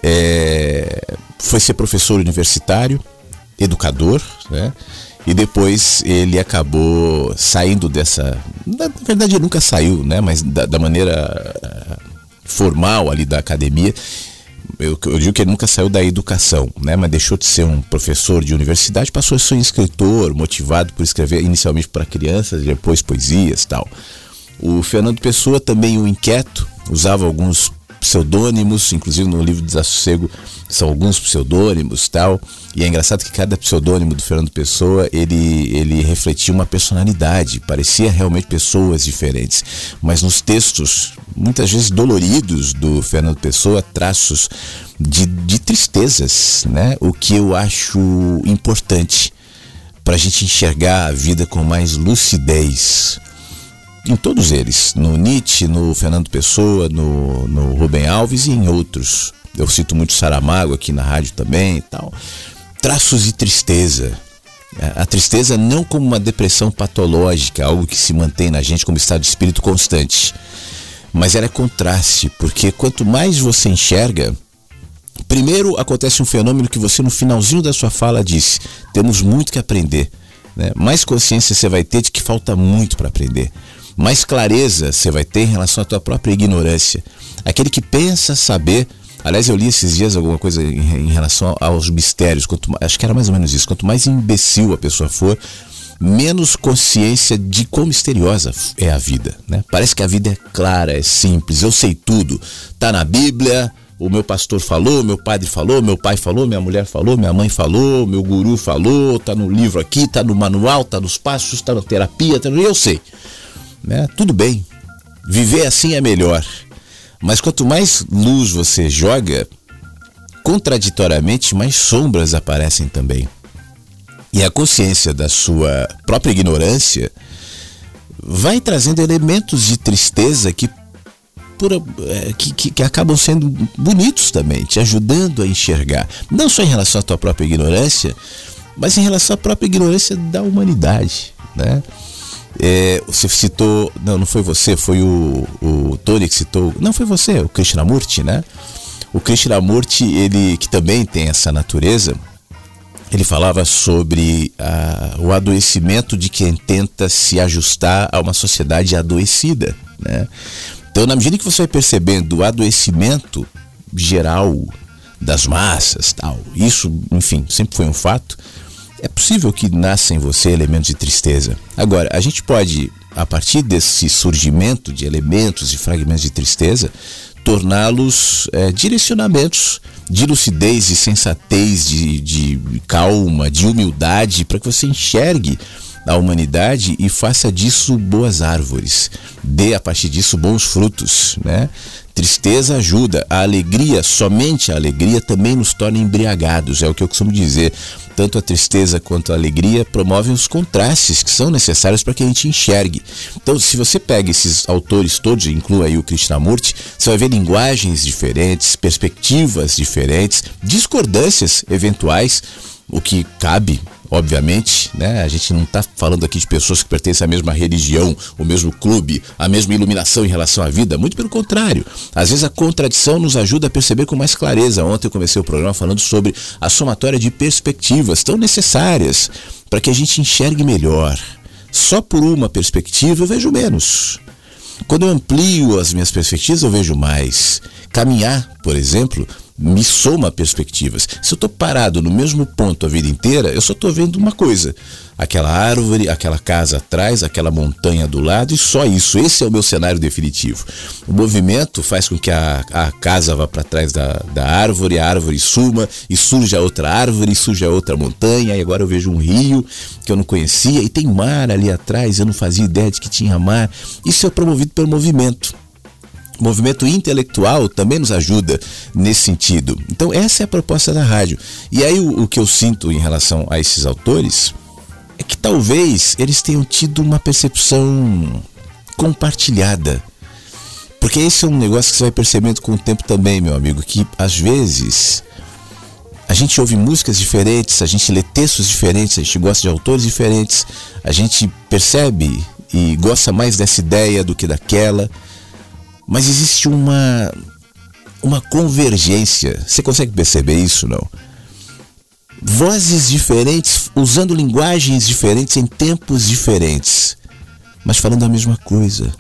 é, foi ser professor universitário, educador, né? E depois ele acabou saindo dessa. Na verdade, ele nunca saiu, né? Mas da, da maneira formal ali da academia. Eu, eu, digo que ele nunca saiu da educação, né? Mas deixou de ser um professor de universidade, passou a ser um escritor, motivado por escrever inicialmente para crianças, depois poesias tal. O Fernando Pessoa também um inquieto, usava alguns pseudônimos, inclusive no livro Desassossego são alguns pseudônimos tal. E é engraçado que cada pseudônimo do Fernando Pessoa ele, ele refletia uma personalidade, parecia realmente pessoas diferentes. Mas nos textos, muitas vezes doloridos do Fernando Pessoa, traços de, de tristezas, né? O que eu acho importante para a gente enxergar a vida com mais lucidez em todos eles, no Nietzsche, no Fernando Pessoa, no, no Rubem Alves e em outros. Eu cito muito Saramago aqui na rádio também e tal. Traços de tristeza. A tristeza não como uma depressão patológica, algo que se mantém na gente como estado de espírito constante. Mas ela é contraste, porque quanto mais você enxerga, primeiro acontece um fenômeno que você no finalzinho da sua fala disse: temos muito que aprender. Né? Mais consciência você vai ter de que falta muito para aprender mais clareza você vai ter em relação à tua própria ignorância. Aquele que pensa saber. Aliás, eu li esses dias alguma coisa em, relação aos mistérios. Quanto, acho que era mais ou menos isso. Quanto mais imbecil a pessoa for, menos consciência de quão misteriosa é a vida. Né? Parece que a vida é clara, é simples. Eu sei tudo. Tá na Bíblia. O meu pastor falou, meu padre falou, meu pai falou, minha mulher falou, minha mãe falou, meu guru falou, tá no livro aqui, tá no manual, tá nos passos, tá na terapia, tá no... eu sei. Né? Tudo bem, viver assim é melhor. Mas quanto mais luz você joga, contraditoriamente, mais sombras aparecem também. E a consciência da sua própria ignorância vai trazendo elementos de tristeza que, por, é, que, que, que, acabam sendo bonitos também, te ajudando a enxergar. Não só em relação à tua própria ignorância, mas em relação à própria ignorância da humanidade. Né? É, você citou, não, não foi você, foi o, o Tony que citou, não foi você, o Krishnamurti, né? O Krishnamurti, ele que também tem essa natureza, ele falava sobre o adoecimento de quem tenta se ajustar a uma sociedade adoecida, né? Então, na medida que você vai percebendo o adoecimento geral das massas, tal, isso, enfim, sempre foi um fato é possível que nasça em você elementos de tristeza. Agora, a gente pode, a partir desse surgimento de elementos e fragmentos de tristeza, torná-los é, direcionamentos de lucidez, de sensatez, de, de calma, de humildade, para que você enxergue a humanidade e faça disso boas árvores, dê a partir disso bons frutos, né? Tristeza ajuda, a alegria, somente a alegria também nos torna embriagados, é o que eu costumo dizer. Tanto a tristeza quanto a alegria promovem os contrastes que são necessários para que a gente enxergue. Então, se você pega esses autores todos, inclua aí o Krishnamurti, você vai ver linguagens diferentes, perspectivas diferentes, discordâncias eventuais, o que cabe obviamente, né? A gente não está falando aqui de pessoas que pertencem à mesma religião, o mesmo clube, a mesma iluminação em relação à vida. Muito pelo contrário. Às vezes a contradição nos ajuda a perceber com mais clareza. Ontem eu comecei o programa falando sobre a somatória de perspectivas tão necessárias para que a gente enxergue melhor. Só por uma perspectiva eu vejo menos. Quando eu amplio as minhas perspectivas, eu vejo mais. Caminhar, por exemplo, me soma perspectivas. Se eu estou parado no mesmo ponto a vida inteira, eu só estou vendo uma coisa: aquela árvore, aquela casa atrás, aquela montanha do lado e só isso. Esse é o meu cenário definitivo. O movimento faz com que a, a casa vá para trás da, da árvore, a árvore suma e surge a outra árvore, surge a outra montanha. E agora eu vejo um rio que eu não conhecia e tem mar ali atrás. Eu não fazia ideia de que tinha mar. Isso é promovido pelo movimento. O movimento intelectual também nos ajuda nesse sentido. Então, essa é a proposta da rádio. E aí, o, o, que eu sinto em relação a esses autores é que talvez eles tenham tido uma percepção compartilhada. Porque esse é um negócio que você vai percebendo com o tempo também, meu amigo, que às vezes A gente ouve músicas diferentes, a gente lê textos diferentes, a gente gosta de autores diferentes, a gente percebe e gosta mais dessa ideia do que daquela. Mas existe uma uma convergência. Você consegue perceber isso, não? Vozes diferentes, usando linguagens diferentes em tempos diferentes, mas falando a mesma coisa.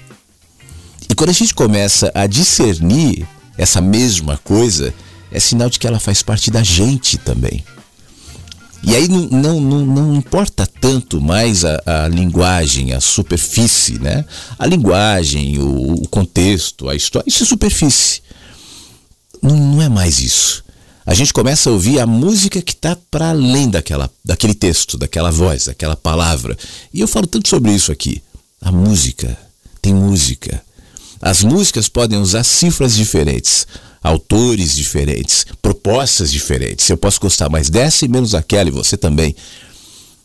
E quando a gente começa a discernir essa mesma coisa, é sinal de que ela faz parte da gente também. E aí não, não, não, não importa tanto mais a, a, linguagem, a superfície, né? A linguagem, o, o contexto, a história, isso é superfície. Não, não é mais isso. A gente começa a ouvir a música que está para além daquela, daquele texto, daquela voz, daquela palavra. E eu falo tanto sobre isso aqui. A música. Tem música. As músicas podem usar cifras diferentes, autores diferentes, propostas diferentes. Eu posso gostar mais dessa e menos daquela, e você também.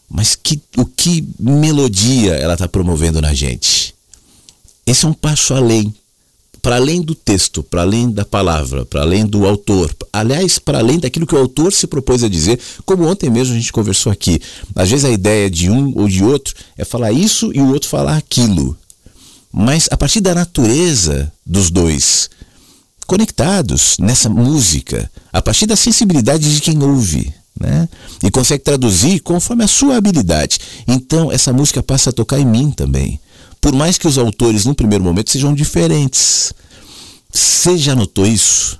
Mas que, o que melodia ela está promovendo na gente? Esse é um passo além para além do texto, para além da palavra, para além do autor, aliás, para além daquilo que o autor se propôs a dizer, como ontem mesmo a gente conversou aqui. Às vezes a ideia de um ou de outro é falar isso e o outro falar aquilo. Mas a partir da natureza dos dois, conectados nessa música, a partir da sensibilidade de quem ouve, né? E consegue traduzir conforme a sua habilidade. Então essa música passa a tocar em mim também. Por mais que os autores, no primeiro momento, sejam diferentes. Você já notou isso?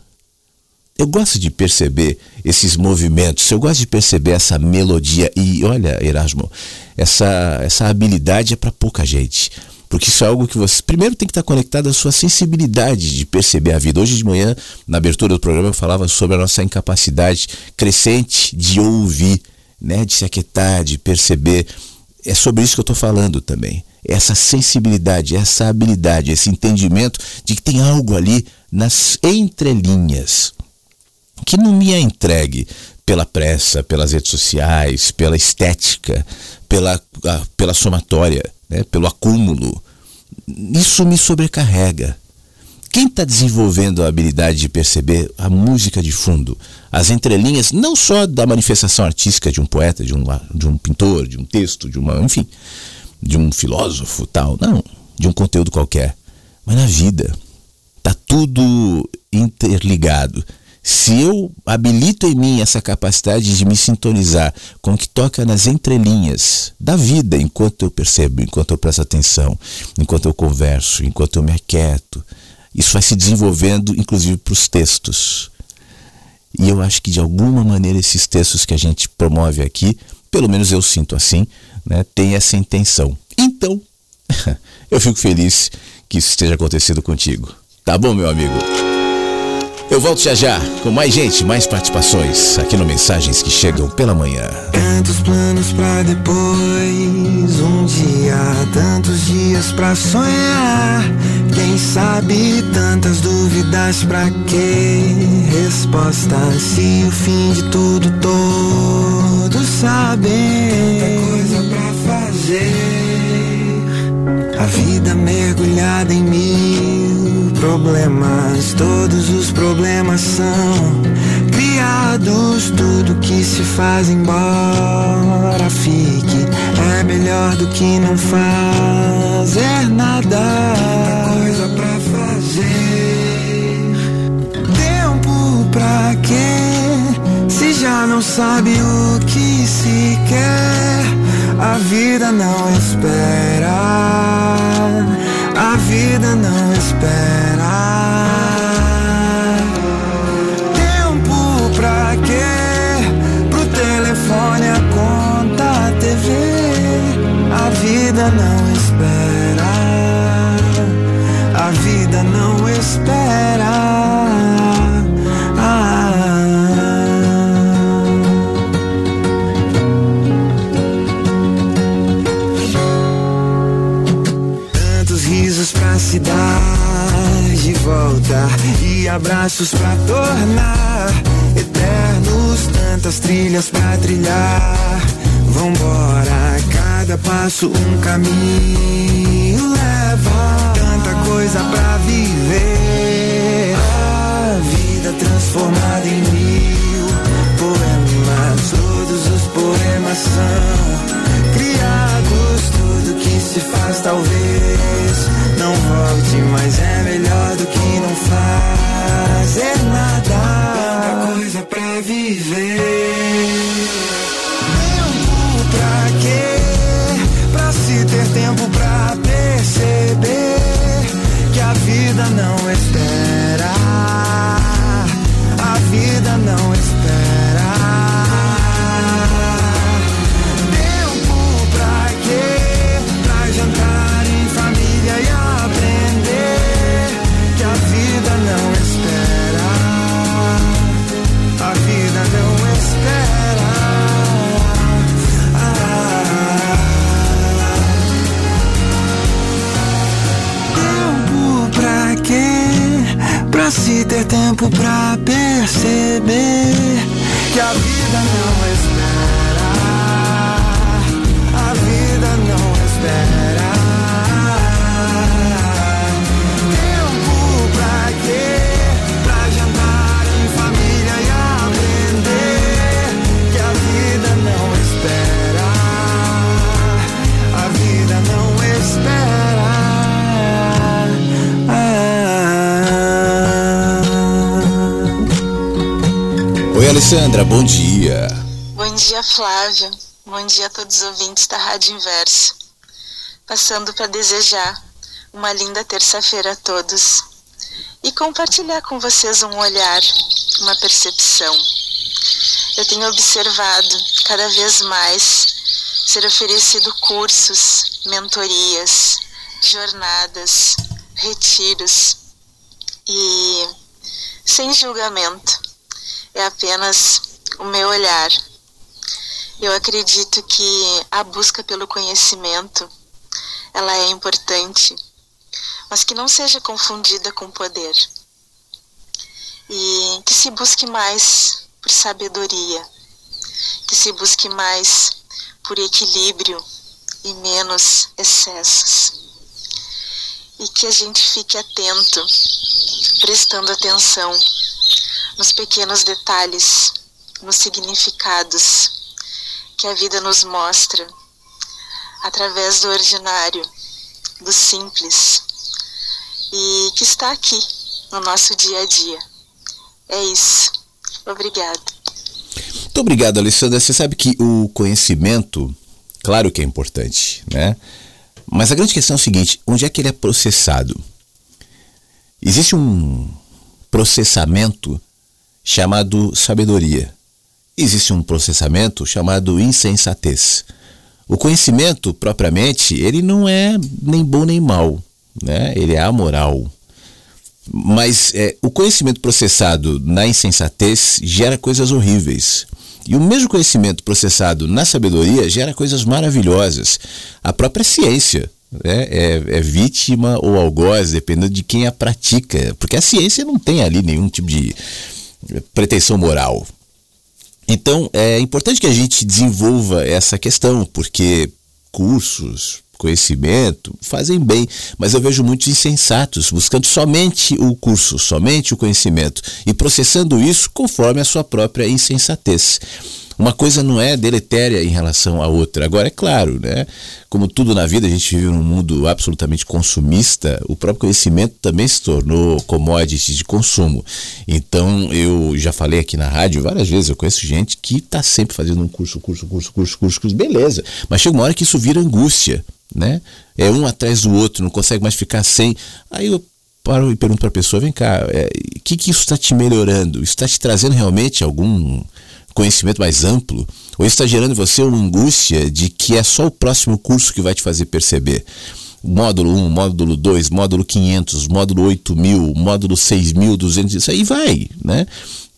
Eu gosto de perceber esses movimentos, eu gosto de perceber essa melodia. E olha, Erasmo, essa, essa habilidade é para pouca gente. Porque isso é algo que você, primeiro, tem que estar conectado à sua sensibilidade de perceber a vida. Hoje de manhã, na abertura do programa, eu falava sobre a nossa incapacidade crescente de ouvir, né? de se aquietar, de perceber. É sobre isso que eu estou falando também essa sensibilidade, essa habilidade, esse entendimento de que tem algo ali nas entrelinhas que não me é entregue pela pressa, pelas redes sociais, pela estética, pela, pela somatória, né, pelo acúmulo. Isso me sobrecarrega. Quem está desenvolvendo a habilidade de perceber a música de fundo, as entrelinhas, não só da manifestação artística de um poeta, de um, de um pintor, de um texto, de uma. enfim, de um filósofo tal, não, de um conteúdo qualquer, mas na vida. Tá tudo interligado. Se eu habilito em mim essa capacidade de me sintonizar com o que toca nas entrelinhas da vida, enquanto eu percebo, enquanto eu presto atenção, enquanto eu converso, enquanto eu me aquieto, isso vai se desenvolvendo, inclusive, para os textos. E eu acho que de alguma maneira esses textos que a gente promove aqui, pelo menos eu sinto assim, né, tem essa intenção. Então, eu fico feliz que isso esteja acontecendo contigo. Tá bom, meu amigo? Eu volto já já com mais gente, mais participações aqui no Mensagens que Chegam pela Manhã. Tantos planos pra depois, um dia, tantos dias pra sonhar. Quem sabe tantas dúvidas pra que respostas? Se o fim de tudo todos sabem. Tanta coisa pra fazer, a vida mergulhada em mil problemas. Todos os problemas são criados. Tudo que se faz embora fique. É melhor do que não fazer nada. Coisa pra fazer. Tempo pra quê? Se já não sabe o que se quer. A vida não espera. A vida não espera. Tempo pra quê? Pro telefone, a conta, a TV. A vida não espera. A vida não espera. abraços pra tornar eternos, tantas trilhas pra trilhar. Vambora, cada passo um caminho leva, tanta coisa pra viver. A vida transformada em mil poemas, todos os poemas são criados, tudo que se faz talvez não volte, mas é melhor do que não fazer nada. Tanta coisa pra viver. Tempo pra quê? Pra se ter tempo pra perceber que a vida não espera. A vida não espera. Se ter tempo pra perceber que a vida não espera. A vida não espera. Alessandra, bom dia. Bom dia, Flávio. Bom dia a todos os ouvintes da Rádio Inverso. Passando para desejar uma linda terça-feira a todos e compartilhar com vocês um olhar, uma percepção. Eu tenho observado cada vez mais ser oferecido cursos, mentorias, jornadas, retiros e sem julgamento é apenas o meu olhar. Eu acredito que a busca pelo conhecimento ela é importante, mas que não seja confundida com poder. E que se busque mais por sabedoria, que se busque mais por equilíbrio e menos excessos. E que a gente fique atento, prestando atenção nos pequenos detalhes, nos significados que a vida nos mostra através do ordinário, do simples e que está aqui no nosso dia a dia. É isso. Obrigada. Muito obrigado, Alessandra. Você sabe que o conhecimento, claro que é importante, né? Mas a grande questão é o seguinte: onde é que ele é processado? Existe um processamento chamado sabedoria. Existe um processamento chamado insensatez. O conhecimento, propriamente, ele não é nem bom nem mal, né? ele é amoral. Mas é, o conhecimento processado na insensatez gera coisas horríveis. E o mesmo conhecimento processado na sabedoria gera coisas maravilhosas. A própria ciência né, é, é, vítima ou algoz, dependendo de quem a pratica. Porque a ciência não tem ali nenhum tipo de pretensão moral. Então é importante que a gente desenvolva essa questão, porque cursos, conhecimento fazem bem, mas eu vejo muitos insensatos buscando somente o curso, somente o conhecimento e processando isso conforme a sua própria insensatez. Uma coisa não é deletéria em relação à outra. Agora, é claro, né? Como tudo na vida, a gente vive num mundo absolutamente consumista, o próprio conhecimento também se tornou commodity de consumo. Então, eu já falei aqui na rádio várias vezes, eu conheço gente que está sempre fazendo um curso, curso, curso, curso, curso, curso, beleza. Mas chega uma hora que isso vira angústia, né? É um atrás do outro, não consegue mais ficar sem. Aí eu paro e pergunto para a pessoa: vem cá, o é, que, que isso está te melhorando? Isso está te trazendo realmente algum conhecimento mais amplo, ou está gerando em você uma angústia de que é só o próximo curso que vai te fazer perceber. Módulo 1, módulo 2, módulo 500, módulo 8000, módulo 6200, isso aí vai, né?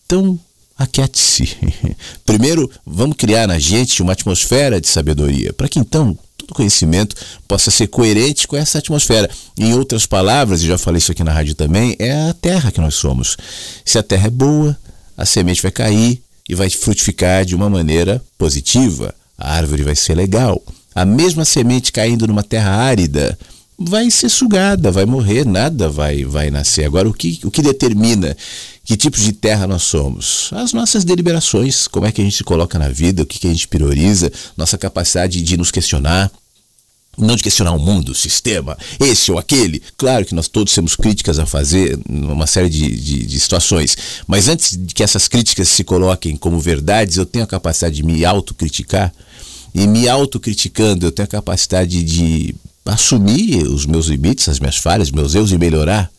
Então, aquiete-se. Primeiro, vamos criar na gente uma atmosfera de sabedoria, para que então todo conhecimento possa ser coerente com essa atmosfera. Em outras palavras, e já falei isso aqui na rádio também, é a terra que nós somos. Se a terra é boa, a semente vai cair, e vai frutificar de uma maneira positiva. A árvore vai ser legal. A mesma semente caindo numa terra árida vai ser sugada, vai morrer, nada vai, vai nascer. Agora, o que, o que determina que tipo de terra nós somos? As nossas deliberações, como é que a gente se coloca na vida, o que, que a gente prioriza, nossa capacidade de nos questionar, não de questionar o mundo, o sistema, esse ou aquele. Claro que nós todos temos críticas a fazer numa série de, de, de, situações, mas antes de que essas críticas se coloquem como verdades, eu tenho a capacidade de me autocriticar. E me autocriticando, eu tenho a capacidade de assumir os meus limites, as minhas falhas, meus erros e melhorar.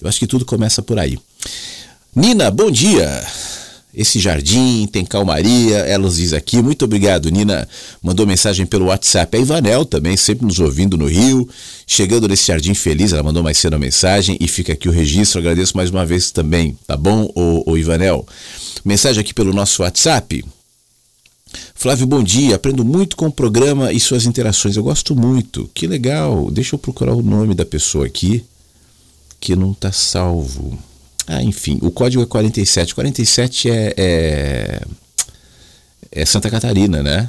Eu acho que tudo começa por aí. Nina, bom dia esse jardim, tem calmaria. Ela nos diz aqui, muito obrigado, Nina. Mandou mensagem pelo WhatsApp. A Ivanel também, sempre nos ouvindo no Rio, chegando nesse jardim feliz. Ela mandou mais cedo a mensagem e fica aqui o registro. Agradeço mais uma vez também, tá bom, o, o Ivanel? Mensagem aqui pelo nosso WhatsApp. Flávio, bom dia. Aprendo muito com o programa e suas interações. Eu gosto muito. Que legal. Deixa eu procurar o nome da pessoa aqui, que não está salvo. Ah, enfim, o código é 47. 47 é, é, é Santa Catarina, né?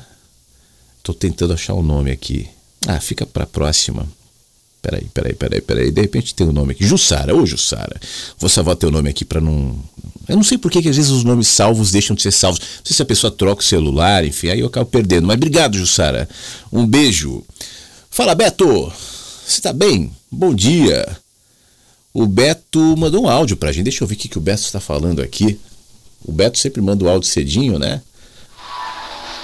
Tô tentando achar o nome aqui. Ah, fica para próxima. Peraí, peraí, peraí, peraí. De repente tem o um nome aqui. Jussara, ô Jussara. Vou salvar teu nome aqui para não. Eu não sei por que, às vezes os nomes salvos deixam de ser salvos. Não sei se a pessoa troca o celular, enfim, aí eu acabo perdendo. Mas obrigado, Jussara. Um beijo. Fala, Beto. Você tá bem? Bom dia. O Beto mandou um áudio pra gente. Deixa eu ver o que, que o Beto está falando aqui. O Beto sempre manda o áudio cedinho, né?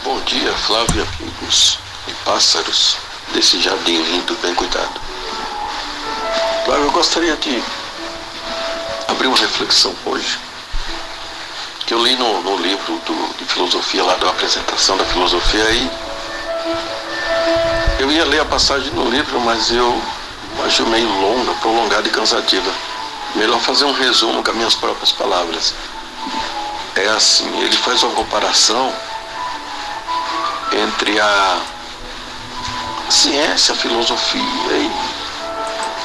Bom dia, Flávio, amigos e pássaros desse jardim lindo, bem cuidado. Flávio, eu gostaria de abrir uma reflexão hoje. Que eu li no, no livro do, de filosofia, lá da apresentação da filosofia, aí eu ia ler a passagem no livro, mas eu acho meio longa, prolongada e cansativa. Melhor fazer um resumo com as minhas próprias palavras. É assim, ele faz uma comparação entre a ciência, a filosofia e,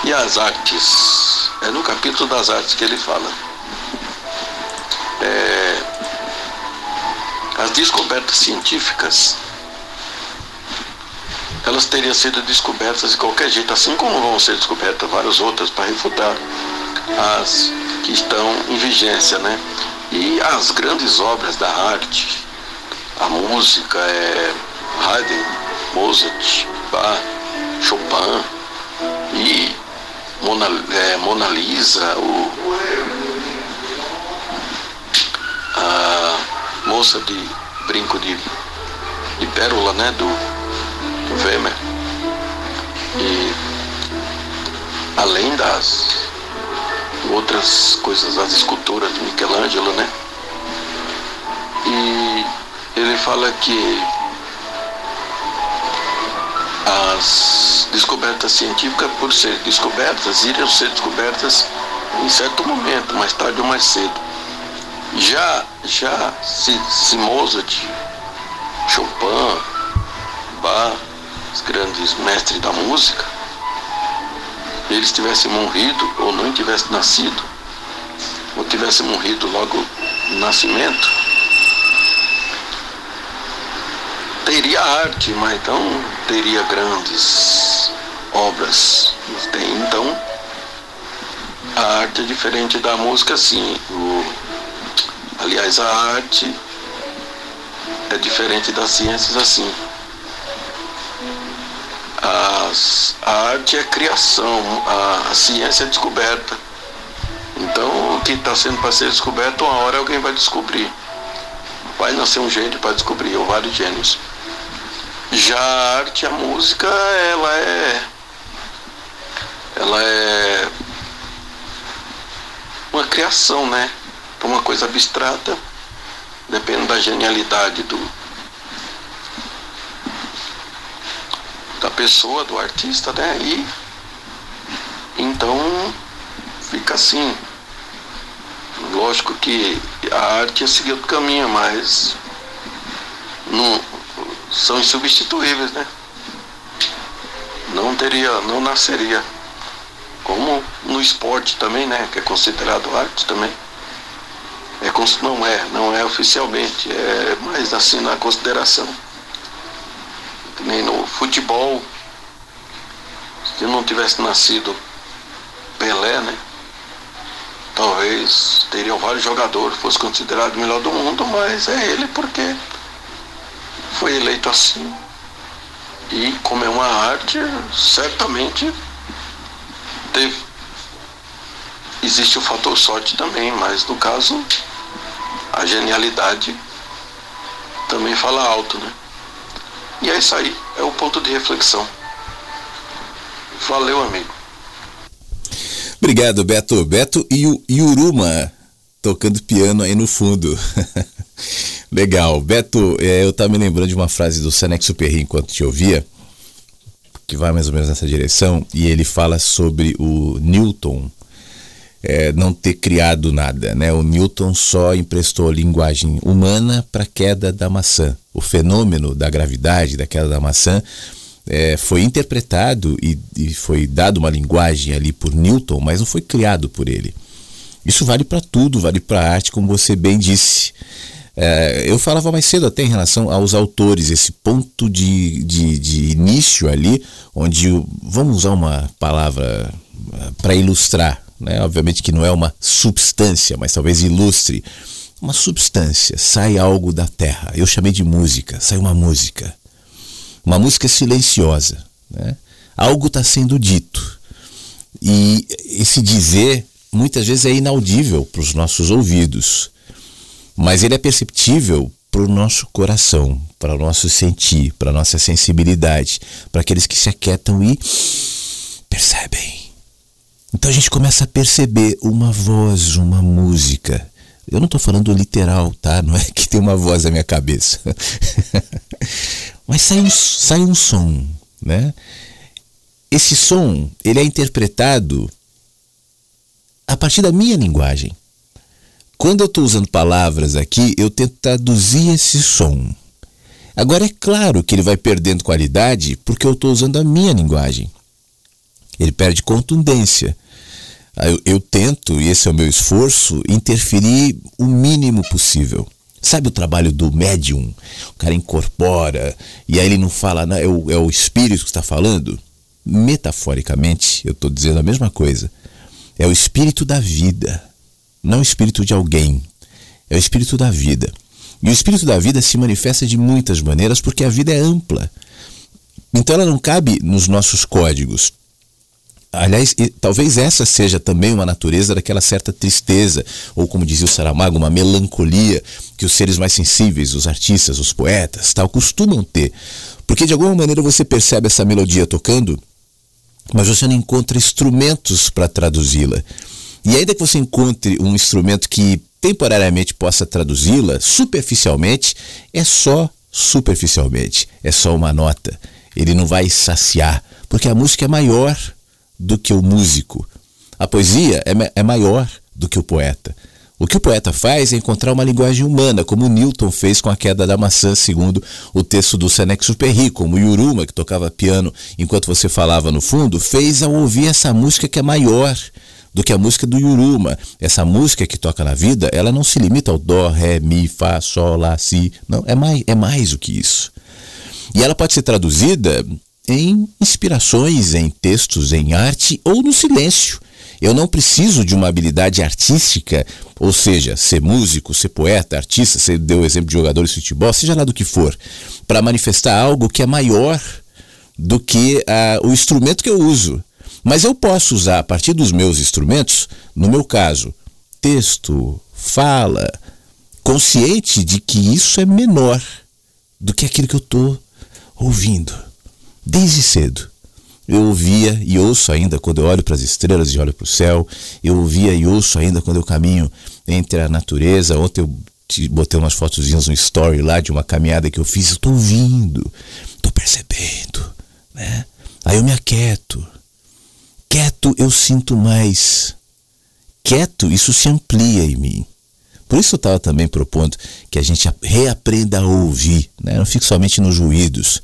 e as artes. É no capítulo das artes que ele fala. É, as descobertas científicas elas teriam sido descobertas de qualquer jeito, assim como vão ser descobertas várias outras para refutar as que estão em vigência, né? E as grandes obras da arte, a música é Haydn, Mozart, Bach, Chopin e Mona, é, Mona Lisa, o, a moça de brinco de, de pérola, né? Do Wemer. E além das outras coisas, as esculturas de Michelangelo, né? E ele fala que as descobertas científicas, por ser descobertas, iriam ser descobertas em certo momento, mais tarde ou mais cedo. Já, já se, se Mozart, Chopin, Bach, grandes mestres da música, eles tivessem morrido ou não tivessem nascido, ou tivessem morrido logo no nascimento, teria arte, mas não teria grandes obras. Tem, então, a arte é diferente da música, sim. O, aliás, a arte é diferente das ciências, assim. As, a arte é criação, a, a ciência é descoberta. Então, o que está sendo para ser descoberto, uma hora alguém vai descobrir. Vai nascer um gênio para descobrir, ou vários gênios. Já a arte, a música, ela é. Ela é. Uma criação, né? Uma coisa abstrata, depende da genialidade do, da pessoa, do artista, né? E então fica assim. Lógico que a arte é seguir outro caminho, mas não, são insubstituíveis, né? Não teria, não nasceria. Como no esporte também, né? Que é considerado arte também. É, não é, não é oficialmente, é mais assim na consideração nem no futebol, se não tivesse nascido Pelé, né? Talvez teriam vários jogadores, fosse considerado o melhor do mundo, mas é ele porque foi eleito assim. E como é uma arte, certamente teve. Existe o fator sorte também, mas no caso a genialidade também fala alto, né? E é isso aí, é o ponto de reflexão. Valeu, amigo. Obrigado, Beto. Beto e o Yuruma tocando piano aí no fundo. Legal. Beto, é, eu estava me lembrando de uma frase do Senex Superri enquanto te ouvia, que vai mais ou menos nessa direção, e ele fala sobre o Newton é, não ter criado nada. Né? O Newton só emprestou a linguagem humana para a queda da maçã. O fenômeno da gravidade, da queda da maçã, é, foi interpretado e, e, foi dado uma linguagem ali por Newton, mas não foi criado por ele. Isso vale para tudo, vale para a arte, como você bem disse. É, eu falava mais cedo até em relação aos autores, esse ponto de, de, de início ali, onde vamos usar uma palavra é, para ilustrar, né? obviamente que não é uma substância, mas talvez ilustre. Uma substância, sai algo da terra. Eu chamei de música, sai uma música uma música silenciosa. Né? Algo está sendo dito. E esse dizer muitas vezes é inaudível para os nossos ouvidos, mas ele é perceptível para o nosso coração, para o nosso sentir, para a nossa sensibilidade, para aqueles que se aquietam e percebem. Então a gente começa a perceber uma voz, uma música. Eu não estou falando literal, tá? Não é que tem uma voz na minha cabeça. Mas sai um, sai um som, né? Esse som, ele é interpretado a partir da minha linguagem. Quando eu estou usando palavras aqui, eu tento traduzir esse som. Agora é claro que ele vai perdendo qualidade porque eu estou usando a minha linguagem. Ele perde contundência. Eu, eu, tento, e esse é o meu esforço, interferir o mínimo possível. Sabe o trabalho do médium? O cara incorpora e aí ele não fala, não, é, o, é o espírito que está falando? Metaforicamente, eu estou dizendo a mesma coisa. É o espírito da vida, não o espírito de alguém. É o espírito da vida. E o espírito da vida se manifesta de muitas maneiras porque a vida é ampla. Então ela não cabe nos nossos códigos. Aliás, talvez essa seja também uma natureza daquela certa tristeza, ou como dizia o Saramago, uma melancolia que os seres mais sensíveis, os artistas, os poetas, tal, costumam ter. Porque de alguma maneira você percebe essa melodia tocando, mas você não encontra instrumentos para traduzi-la. E ainda que você encontre um instrumento que temporariamente possa traduzi-la, superficialmente, é só superficialmente, é só uma nota. Ele não vai saciar, porque a música é maior do que o músico. A poesia é, é maior do que o poeta. O que o poeta faz é encontrar uma linguagem humana, como Newton fez com a queda da maçã, segundo o texto do Saint-Exupéry, como Yuruma, que tocava piano enquanto você falava no fundo, fez ao ouvir essa música que é maior do que a música do Yuruma. Essa música que toca na vida, ela não se limita ao dó, ré, mi, fá, sol, lá, si. Não, é mais, é mais do que isso. E ela pode ser traduzida em inspirações, em textos, em arte ou no silêncio. Eu não preciso de uma habilidade artística, ou seja, ser músico, ser poeta, artista, você deu o exemplo de jogador de futebol, seja lá do que for, para manifestar algo que é maior do que uh, o instrumento que eu uso. Mas eu posso usar a partir dos meus instrumentos, no meu caso, texto, fala, consciente de que isso é menor do que aquilo que eu estou ouvindo desde cedo. Eu ouvia e ouço ainda quando eu olho para as estrelas e olho para o céu. Eu ouvia e ouço ainda quando eu caminho entre a natureza. Ontem eu te botei umas fotozinhas no story lá de uma caminhada que eu fiz. Estou ouvindo, estou percebendo, né? Aí eu me aquieto. Quieto eu sinto mais. Quieto, isso se amplia em mim. Por isso eu estava também propondo que a gente reaprenda a ouvir, né? não fique somente nos ruídos.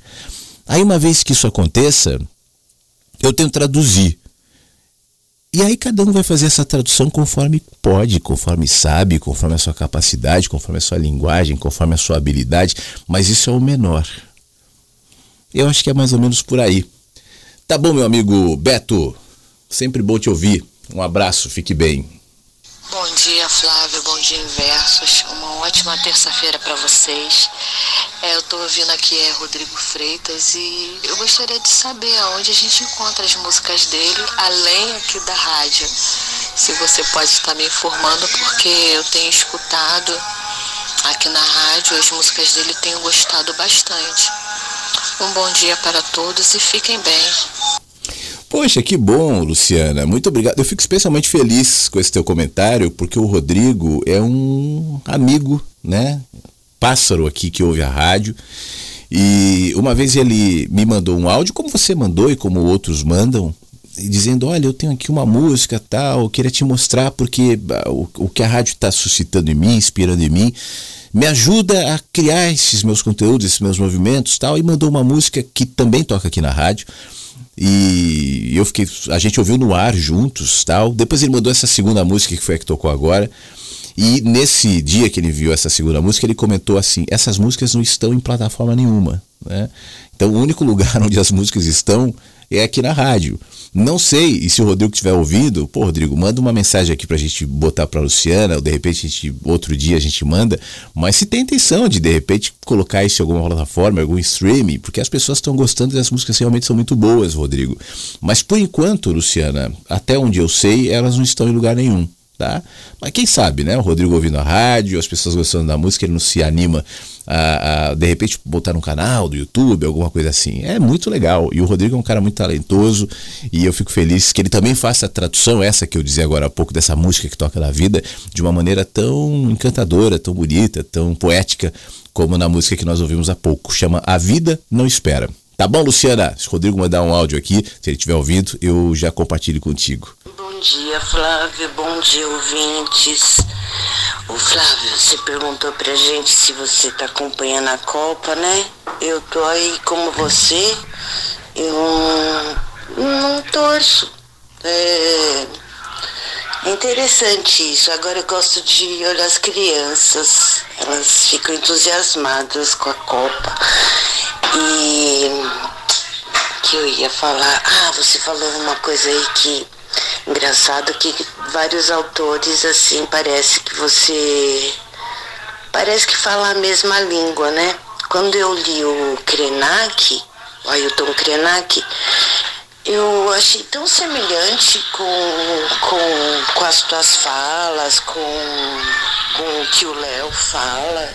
Aí, uma vez que isso aconteça, eu tento traduzir. E aí cada um vai fazer essa tradução conforme pode, conforme sabe, conforme a sua capacidade, conforme a sua linguagem, conforme a sua habilidade, mas isso é o menor. Eu acho que é mais ou menos por aí. Tá bom, meu amigo Beto. Sempre bom te ouvir. Um abraço, fique bem. Bom dia, Flávio. Bom dia, Inversos. Uma ótima terça-feira para vocês. É, eu tô ouvindo aqui é Rodrigo Freitas e eu gostaria de saber aonde a gente encontra as músicas dele, além aqui da rádio. Se você pode estar me informando, porque eu tenho escutado aqui na rádio as músicas dele, tenho gostado bastante. Um bom dia para todos e fiquem bem. Poxa, que bom, Luciana. Muito obrigado. Eu fico especialmente feliz com esse teu comentário, porque o Rodrigo é um amigo, né? Pássaro aqui que ouve a rádio. E uma vez ele me mandou um áudio, como você mandou e como outros mandam, dizendo: Olha, eu tenho aqui uma música tal, eu queria te mostrar porque ah, o, o que a rádio está suscitando em mim, inspirando em mim, me ajuda a criar esses meus conteúdos, esses meus movimentos tal. E mandou uma música que também toca aqui na rádio. E eu fiquei, a gente ouviu no ar juntos, tal. Depois ele mandou essa segunda música que foi a que tocou agora. E nesse dia que ele viu essa segunda música, ele comentou assim: essas músicas não estão em plataforma nenhuma. Né? Então o único lugar onde as músicas estão é aqui na rádio. Não sei, e se o Rodrigo estiver ouvindo, pô, Rodrigo, manda uma mensagem aqui pra gente botar pra Luciana, ou de repente a gente, outro dia a gente manda, mas se tem intenção de de repente colocar isso em alguma plataforma, algum streaming, porque as pessoas estão gostando e as músicas realmente são muito boas, Rodrigo. Mas por enquanto, Luciana, até onde eu sei, elas não estão em lugar nenhum tá? Mas quem sabe, né? O Rodrigo ouvindo a rádio, as pessoas gostando da música, ele não se anima a, a, de repente botar no canal do YouTube, alguma coisa assim. É muito legal. E o Rodrigo é um cara muito talentoso e eu fico feliz que ele também faça a tradução, essa que eu dizia agora há pouco, dessa música que toca na vida, de uma maneira tão encantadora, tão bonita, tão poética, como na música que nós ouvimos há pouco. Chama A Vida Não Espera. Tá bom, Luciana? Se o Rodrigo mandar um áudio aqui, se ele tiver ouvido, eu já compartilho contigo. Bom dia, Flávio. Bom dia, ouvintes. O Flávio, você perguntou pra gente se você tá acompanhando a Copa, né? Eu tô aí como você. Eu não torço. É interessante isso. Agora eu gosto de olhar as crianças. Elas ficam entusiasmadas com a Copa. E que eu ia falar, ah, você falou uma coisa aí que engraçado que vários autores assim parece que você parece que fala a mesma língua, né? Quando eu li o Krenak, o Ailton Krenak, eu achei tão semelhante com, com, com as tuas falas, com, com o que o Léo fala,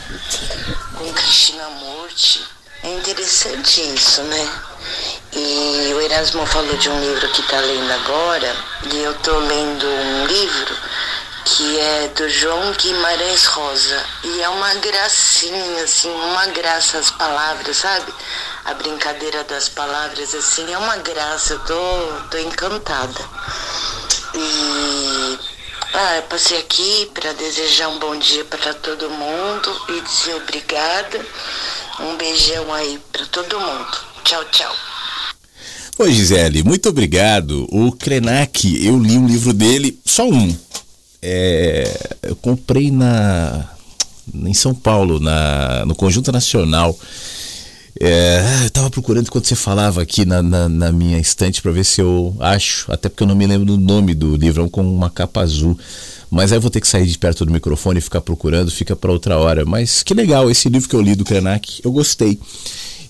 com Cristina Morte. É interessante isso, né? E o Erasmo falou de um livro que está lendo agora, e eu estou lendo um livro que é do João Guimarães Rosa. E é uma gracinha, assim, uma graça as palavras, sabe? A brincadeira das palavras, assim, é uma graça, eu tô, tô encantada. E ah, eu passei aqui para desejar um bom dia para todo mundo e dizer obrigada. Um beijão aí para todo mundo. Tchau, tchau. Oi, Gisele, muito obrigado. O Krenak, eu li um livro dele, só um. É, eu comprei na em São Paulo, na, no Conjunto Nacional. É, eu estava procurando enquanto você falava aqui na, na, na minha estante para ver se eu acho, até porque eu não me lembro do nome do livro, é com uma capa azul. Mas aí eu vou ter que sair de perto do microfone e ficar procurando, fica para outra hora. Mas que legal, esse livro que eu li do Krenak, eu gostei.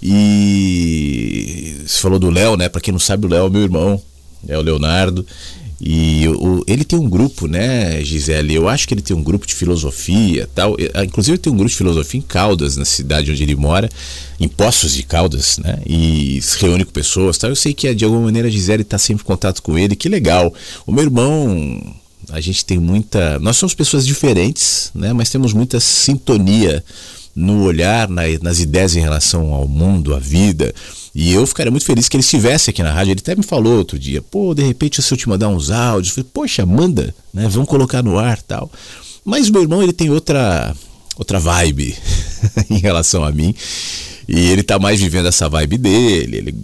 E você falou do Léo, né? Para quem não sabe, o Léo é meu irmão, é o Leonardo. E ele tem um grupo, né, Gisele? Eu acho que ele tem um grupo de filosofia tal. Ah, inclusive, ele tem um grupo de filosofia em Caldas, na cidade onde ele mora, em Poços de Caldas, né? E se reúne com pessoas tal. Eu sei que de alguma maneira a Gisele está sempre em contato com ele, que legal. O meu irmão a gente tem muita. Nós somos pessoas diferentes, né? mas temos muita sintonia no olhar, na, nas ideias em relação ao mundo, à vida. E eu ficaria muito feliz que ele estivesse aqui na rádio. Ele até me falou outro dia, pô, de repente se eu te mandar uns áudios, falei, poxa, manda, né? Vamos colocar no ar tal. Mas meu irmão ele tem outra outra vibe em relação a mim. E ele tá mais vivendo essa vibe dele, ele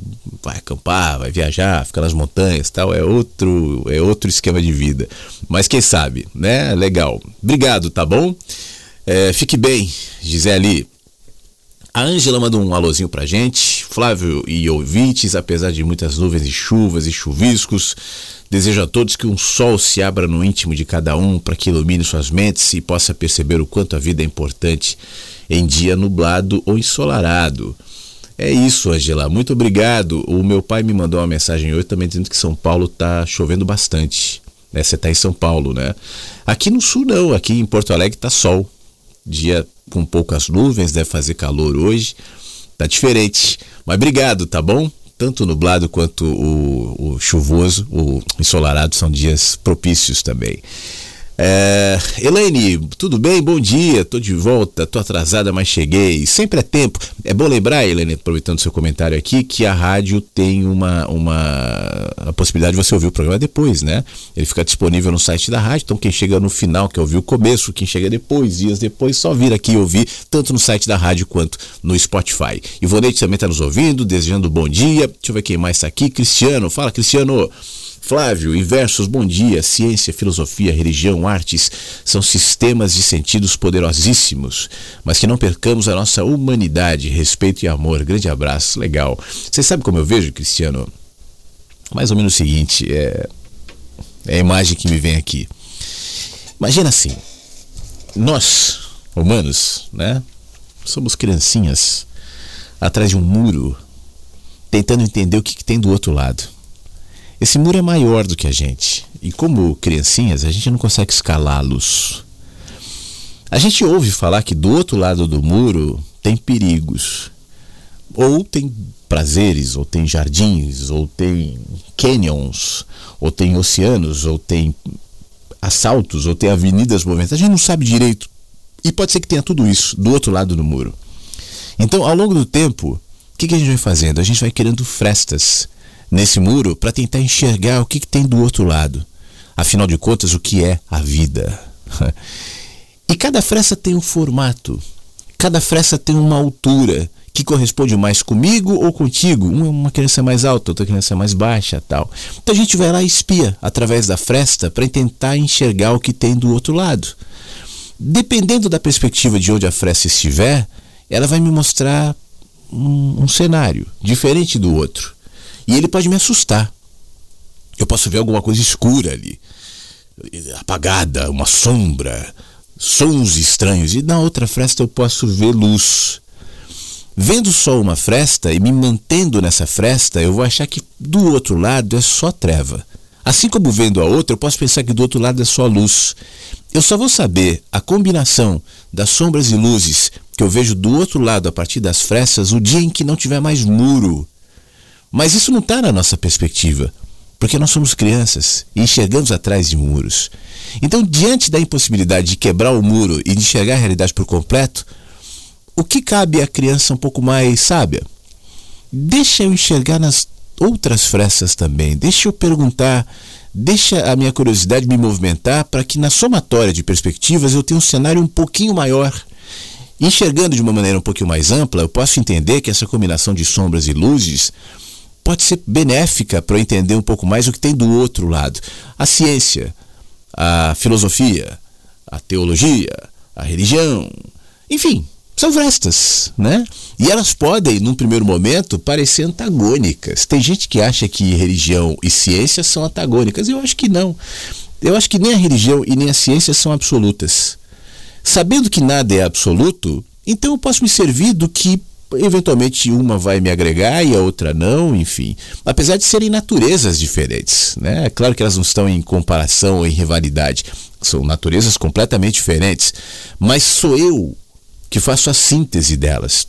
vai acampar, vai viajar, fica nas montanhas tal, é outro, é outro esquema de vida. Mas quem sabe, né? Legal. Obrigado, tá bom? É, fique bem, Gisele. A Ângela manda um alôzinho pra gente. Flávio e ouvintes, apesar de muitas nuvens e chuvas e chuviscos, Desejo a todos que um sol se abra no íntimo de cada um para que ilumine suas mentes e possa perceber o quanto a vida é importante em dia nublado ou ensolarado. É isso, Angela. Muito obrigado. O meu pai me mandou uma mensagem hoje também dizendo que São Paulo está chovendo bastante. Né? Você está em São Paulo, né? Aqui no sul não, aqui em Porto Alegre está sol. Dia com poucas nuvens, deve fazer calor hoje. Tá diferente. Mas obrigado, tá bom? tanto nublado quanto o, o chuvoso, o ensolarado são dias propícios também. É, Elaine, tudo bem? Bom dia, tô de volta, tô atrasada, mas cheguei. Sempre é tempo. É bom lembrar, Elaine, aproveitando seu comentário aqui, que a rádio tem uma, uma a possibilidade de você ouvir o programa depois, né? Ele fica disponível no site da rádio, então quem chega no final quer ouvir o começo, quem chega depois, dias depois, só vir aqui ouvir, tanto no site da rádio quanto no Spotify. Ivonete também está nos ouvindo, desejando bom dia. Deixa eu ver quem mais está aqui. Cristiano, fala Cristiano. Flávio, inversos, bom dia. Ciência, filosofia, religião, artes são sistemas de sentidos poderosíssimos, mas que não percamos a nossa humanidade, respeito e amor. Grande abraço, legal. Você sabe como eu vejo, Cristiano? Mais ou menos o seguinte: é, é a imagem que me vem aqui. Imagina assim, nós, humanos, né? Somos criancinhas atrás de um muro, tentando entender o que, que tem do outro lado. Esse muro é maior do que a gente. E como criancinhas, a gente não consegue escalá-los. A gente ouve falar que do outro lado do muro tem perigos. Ou tem prazeres, ou tem jardins, ou tem canyons, ou tem oceanos, ou tem assaltos, ou tem avenidas movimentadas. A gente não sabe direito. E pode ser que tenha tudo isso do outro lado do muro. Então, ao longo do tempo, o que, que a gente vai fazendo? A gente vai criando frestas nesse muro para tentar enxergar o que, que tem do outro lado. Afinal de contas, o que é a vida? e cada fresta tem um formato, cada fresta tem uma altura que corresponde mais comigo ou contigo. Uma criança mais alta, outra criança mais baixa, tal. Então a gente vai lá e espia através da fresta para tentar enxergar o que tem do outro lado. Dependendo da perspectiva de onde a fresta estiver, ela vai me mostrar um, um cenário diferente do outro. E ele pode me assustar. Eu posso ver alguma coisa escura ali, apagada, uma sombra, sons estranhos. E na outra fresta eu posso ver luz. Vendo só uma fresta e me mantendo nessa fresta, eu vou achar que do outro lado é só treva. Assim como vendo a outra, eu posso pensar que do outro lado é só luz. Eu só vou saber a combinação das sombras e luzes que eu vejo do outro lado a partir das frestas o dia em que não tiver mais muro. Mas isso não está na nossa perspectiva, porque nós somos crianças e enxergamos atrás de muros. Então, diante da impossibilidade de quebrar o muro e de enxergar a realidade por completo, o que cabe à criança um pouco mais sábia? Deixa eu enxergar nas outras frestas também, deixa eu perguntar, deixa a minha curiosidade me movimentar para que na somatória de perspectivas eu tenha um cenário um pouquinho maior. Enxergando de uma maneira um pouquinho mais ampla, eu posso entender que essa combinação de sombras e luzes pode ser benéfica para eu entender um pouco mais o que tem do outro lado. A ciência, a filosofia, a teologia, a religião, enfim, são frestas, né? E elas podem, num primeiro momento, parecer antagônicas. Tem gente que acha que religião e ciência são antagônicas. Eu acho que não. Eu acho que nem a religião e nem a ciência são absolutas. Sabendo que nada é absoluto, então eu posso me servir do que eventualmente uma vai me agregar e a outra não, enfim. Apesar de serem naturezas diferentes, né? É claro que elas não estão em comparação ou em rivalidade, são naturezas completamente diferentes, mas sou eu que faço a síntese delas.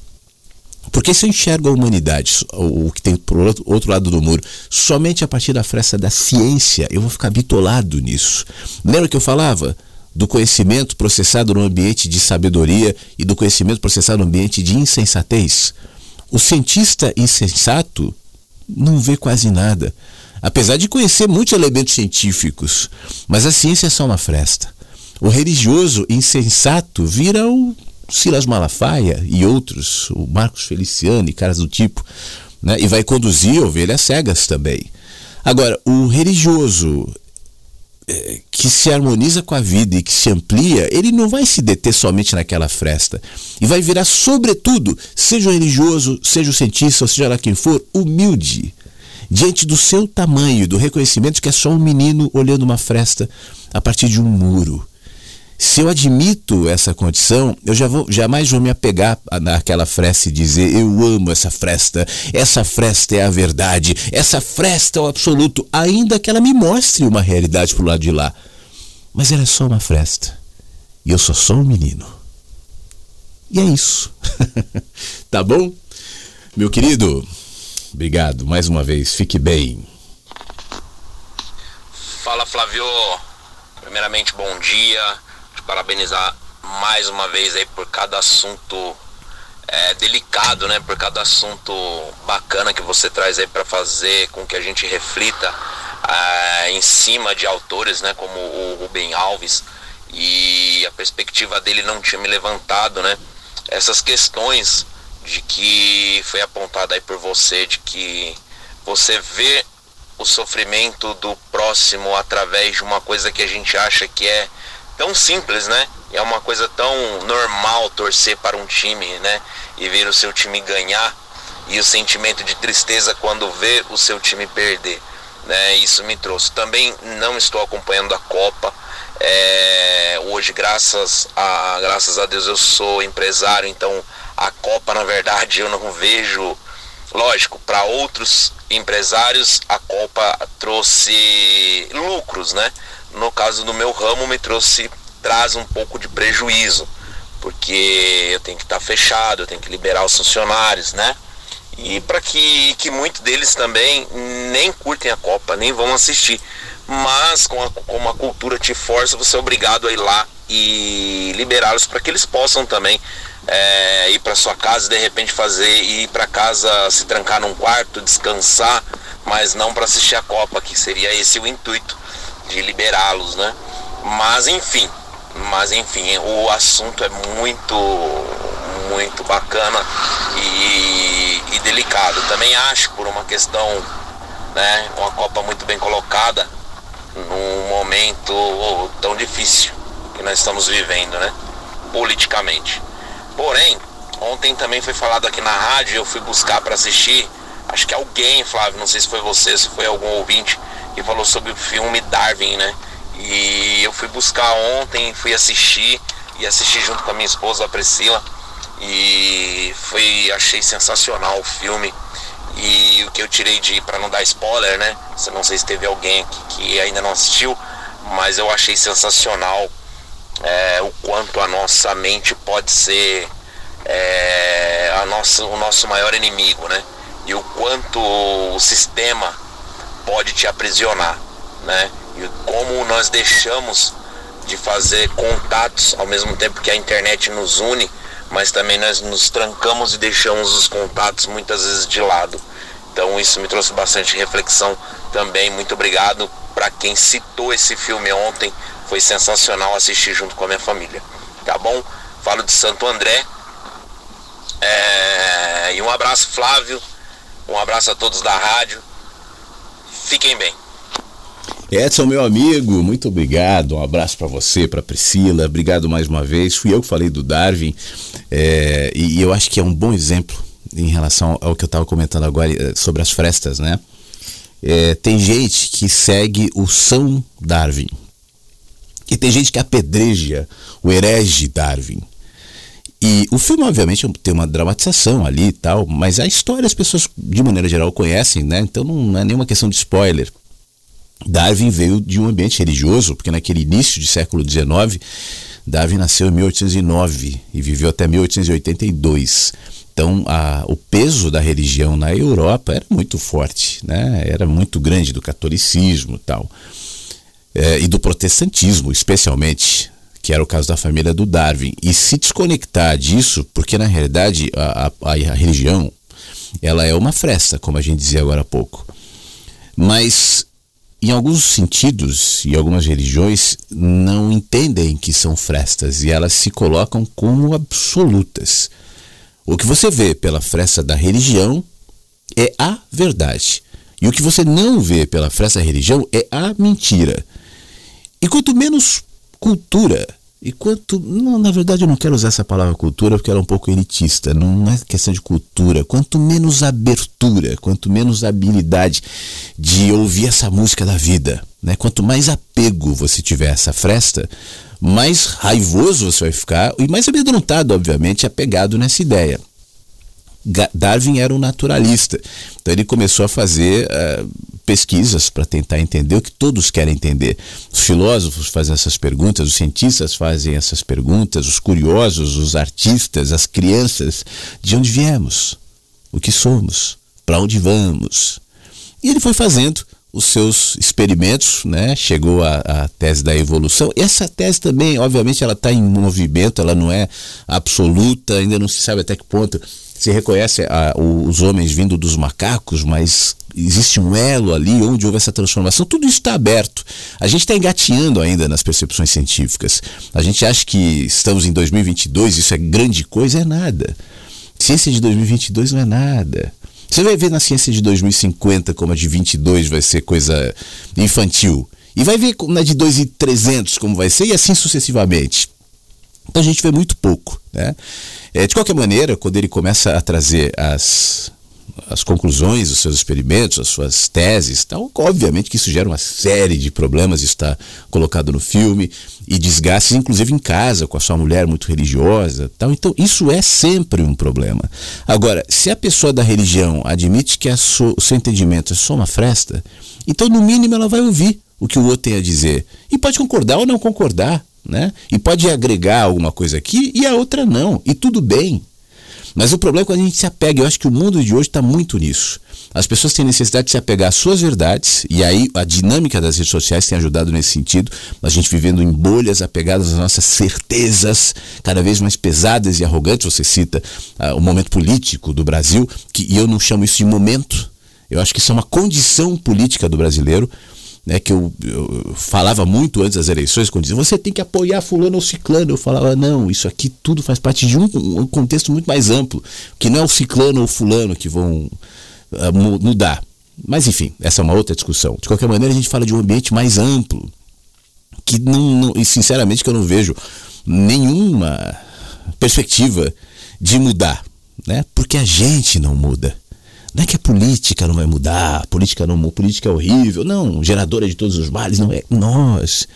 Porque se eu enxergo a humanidade, o que tem por outro lado do muro, somente a partir da fresta da ciência, eu vou ficar bitolado nisso. Lembra que eu falava? Do conhecimento processado no ambiente de sabedoria e do conhecimento processado no ambiente de insensatez. O cientista insensato não vê quase nada, apesar de conhecer muitos elementos científicos, mas a ciência é só uma fresta. O religioso insensato vira o Silas Malafaia e outros, o Marcos Feliciano e caras do tipo, né? e vai conduzir ovelhas cegas também. Agora, o religioso que se harmoniza com a vida e que se amplia, ele não vai se deter somente naquela fresta. E vai virar, sobretudo, seja o religioso, seja o cientista, ou seja lá quem for, humilde. diante do seu tamanho, do reconhecimento que é só um menino olhando uma fresta a partir de um muro. Se eu admito essa condição, eu já vou, jamais vou me apegar naquela fresta e dizer eu amo essa fresta, essa fresta é a verdade, essa fresta é o absoluto, ainda que ela me mostre uma realidade pro lado de lá. Mas ela é só uma fresta. E eu sou só um menino. E é isso. tá bom? Meu querido, obrigado mais uma vez. Fique bem. Fala Flávio. Primeiramente, bom dia parabenizar mais uma vez aí por cada assunto é, delicado, né? Por cada assunto bacana que você traz aí para fazer com que a gente reflita é, em cima de autores, né? Como o Rubem Alves e a perspectiva dele não tinha me levantado, né? Essas questões de que foi apontada aí por você, de que você vê o sofrimento do próximo através de uma coisa que a gente acha que é tão simples, né? É uma coisa tão normal torcer para um time, né? E ver o seu time ganhar e o sentimento de tristeza quando vê o seu time perder, né? Isso me trouxe. Também não estou acompanhando a Copa. É, hoje, graças a graças a Deus, eu sou empresário, então a Copa, na verdade, eu não vejo. Lógico, para outros empresários, a Copa trouxe lucros, né? No caso do meu ramo, me trouxe, traz um pouco de prejuízo, porque eu tenho que estar tá fechado, eu tenho que liberar os funcionários, né? E para que, que muitos deles também nem curtem a Copa, nem vão assistir. Mas com a, como a cultura te força, você é obrigado a ir lá e liberá-los para que eles possam também é, ir para sua casa de repente fazer ir para casa se trancar num quarto, descansar, mas não para assistir a Copa, que seria esse o intuito de liberá-los, né? Mas enfim, mas enfim, o assunto é muito, muito bacana e, e delicado. Também acho por uma questão, né, uma Copa muito bem colocada num momento tão difícil que nós estamos vivendo, né? Politicamente. Porém, ontem também foi falado aqui na rádio, eu fui buscar para assistir. Acho que alguém, Flávio, não sei se foi você, se foi algum ouvinte, que falou sobre o filme Darwin, né? E eu fui buscar ontem, fui assistir e assisti junto com a minha esposa, a Priscila. E foi, achei sensacional o filme. E o que eu tirei de, para não dar spoiler, né? Você não sei se teve alguém aqui que ainda não assistiu, mas eu achei sensacional é, o quanto a nossa mente pode ser é, a nossa, o nosso maior inimigo, né? E o quanto o sistema pode te aprisionar, né? E como nós deixamos de fazer contatos ao mesmo tempo que a internet nos une, mas também nós nos trancamos e deixamos os contatos muitas vezes de lado. Então isso me trouxe bastante reflexão também. Muito obrigado para quem citou esse filme ontem. Foi sensacional assistir junto com a minha família. Tá bom? Falo de Santo André. É... E um abraço, Flávio. Um abraço a todos da rádio. Fiquem bem. Edson, meu amigo, muito obrigado. Um abraço para você, para Priscila. Obrigado mais uma vez. Fui eu que falei do Darwin é, e eu acho que é um bom exemplo em relação ao que eu estava comentando agora eh, sobre as frestas, né? É, tem gente que segue o São Darwin e tem gente que apedreja o herege Darwin. E o filme, obviamente, tem uma dramatização ali e tal, mas a história as pessoas, de maneira geral, conhecem, né? Então não é nenhuma questão de spoiler. Darwin veio de um ambiente religioso, porque naquele início de século XIX, Darwin nasceu em 1809 e viveu até 1882. Então, a, o peso da religião na Europa era muito forte, né? era muito grande do catolicismo tal. É, e do protestantismo, especialmente que era o caso da família do Darwin, e se desconectar disso, porque na realidade a, a, a religião ela é uma fresta, como a gente dizia agora há pouco. Mas em alguns sentidos e algumas religiões não entendem que são frestas e elas se colocam como absolutas. O que você vê pela fresta da religião é a verdade. E o que você não vê pela fresta da religião é a mentira. E quanto menos cultura E quanto. Não, na verdade, eu não quero usar essa palavra cultura porque ela é um pouco elitista. Não é questão de cultura. Quanto menos abertura, quanto menos habilidade de ouvir essa música da vida, né? quanto mais apego você tiver a essa fresta, mais raivoso você vai ficar e mais amedrontado, obviamente, apegado nessa ideia. Darwin era um naturalista, então ele começou a fazer uh, pesquisas para tentar entender o que todos querem entender. Os filósofos fazem essas perguntas, os cientistas fazem essas perguntas, os curiosos, os artistas, as crianças, de onde viemos, o que somos, para onde vamos. E ele foi fazendo os seus experimentos, né? chegou à, tese da evolução. Essa tese também, obviamente, ela está em movimento, ela não é absoluta, ainda não se sabe até que ponto se reconhece a, os homens vindo dos macacos, mas existe um elo ali onde houve essa transformação. Tudo isso está aberto. A gente está engateando ainda nas percepções científicas. A gente acha que estamos em 2022, isso é grande coisa, é nada. Ciência de 2022 não é nada. Você vai ver na ciência de 2050 como a de 22 vai ser coisa infantil. E vai ver na de 2300 como vai ser e assim sucessivamente. Então a gente vê muito pouco. Né? É, de qualquer maneira, quando ele começa a trazer as, as conclusões dos seus experimentos, as suas teses, tal, obviamente que isso gera uma série de problemas, está colocado no filme, e desgastes, inclusive em casa, com a sua mulher muito religiosa. Tal. Então, isso é sempre um problema. Agora, se a pessoa da religião admite que so, o seu entendimento é só uma fresta, então, no mínimo, ela vai ouvir o que o outro tem a dizer. E pode concordar ou não concordar. Né? E pode agregar alguma coisa aqui e a outra não. E tudo bem. Mas o problema é quando a gente se apega. Eu acho que o mundo de hoje está muito nisso. As pessoas têm necessidade de se apegar às suas verdades, e aí a dinâmica das redes sociais tem ajudado nesse sentido. A gente vivendo em bolhas apegadas às nossas certezas, cada vez mais pesadas e arrogantes. Você cita uh, o momento político do Brasil, que, e eu não chamo isso de momento. Eu acho que isso é uma condição política do brasileiro né, que eu, eu, falava muito antes das eleições, quando dizia você tem que apoiar fulano ou ciclano. Eu falava, não, isso aqui tudo faz parte de um, um contexto muito mais amplo, que não é o ciclano ou fulano que vão uh, mudar. Mas enfim, essa é uma outra discussão. De qualquer maneira, a gente fala de um ambiente mais amplo, que não, não e sinceramente que eu não vejo nenhuma perspectiva de mudar, né? Porque a gente não muda. Não é que a política não vai mudar, a política não, a política é horrível, não, geradora de todos os males, não é nós.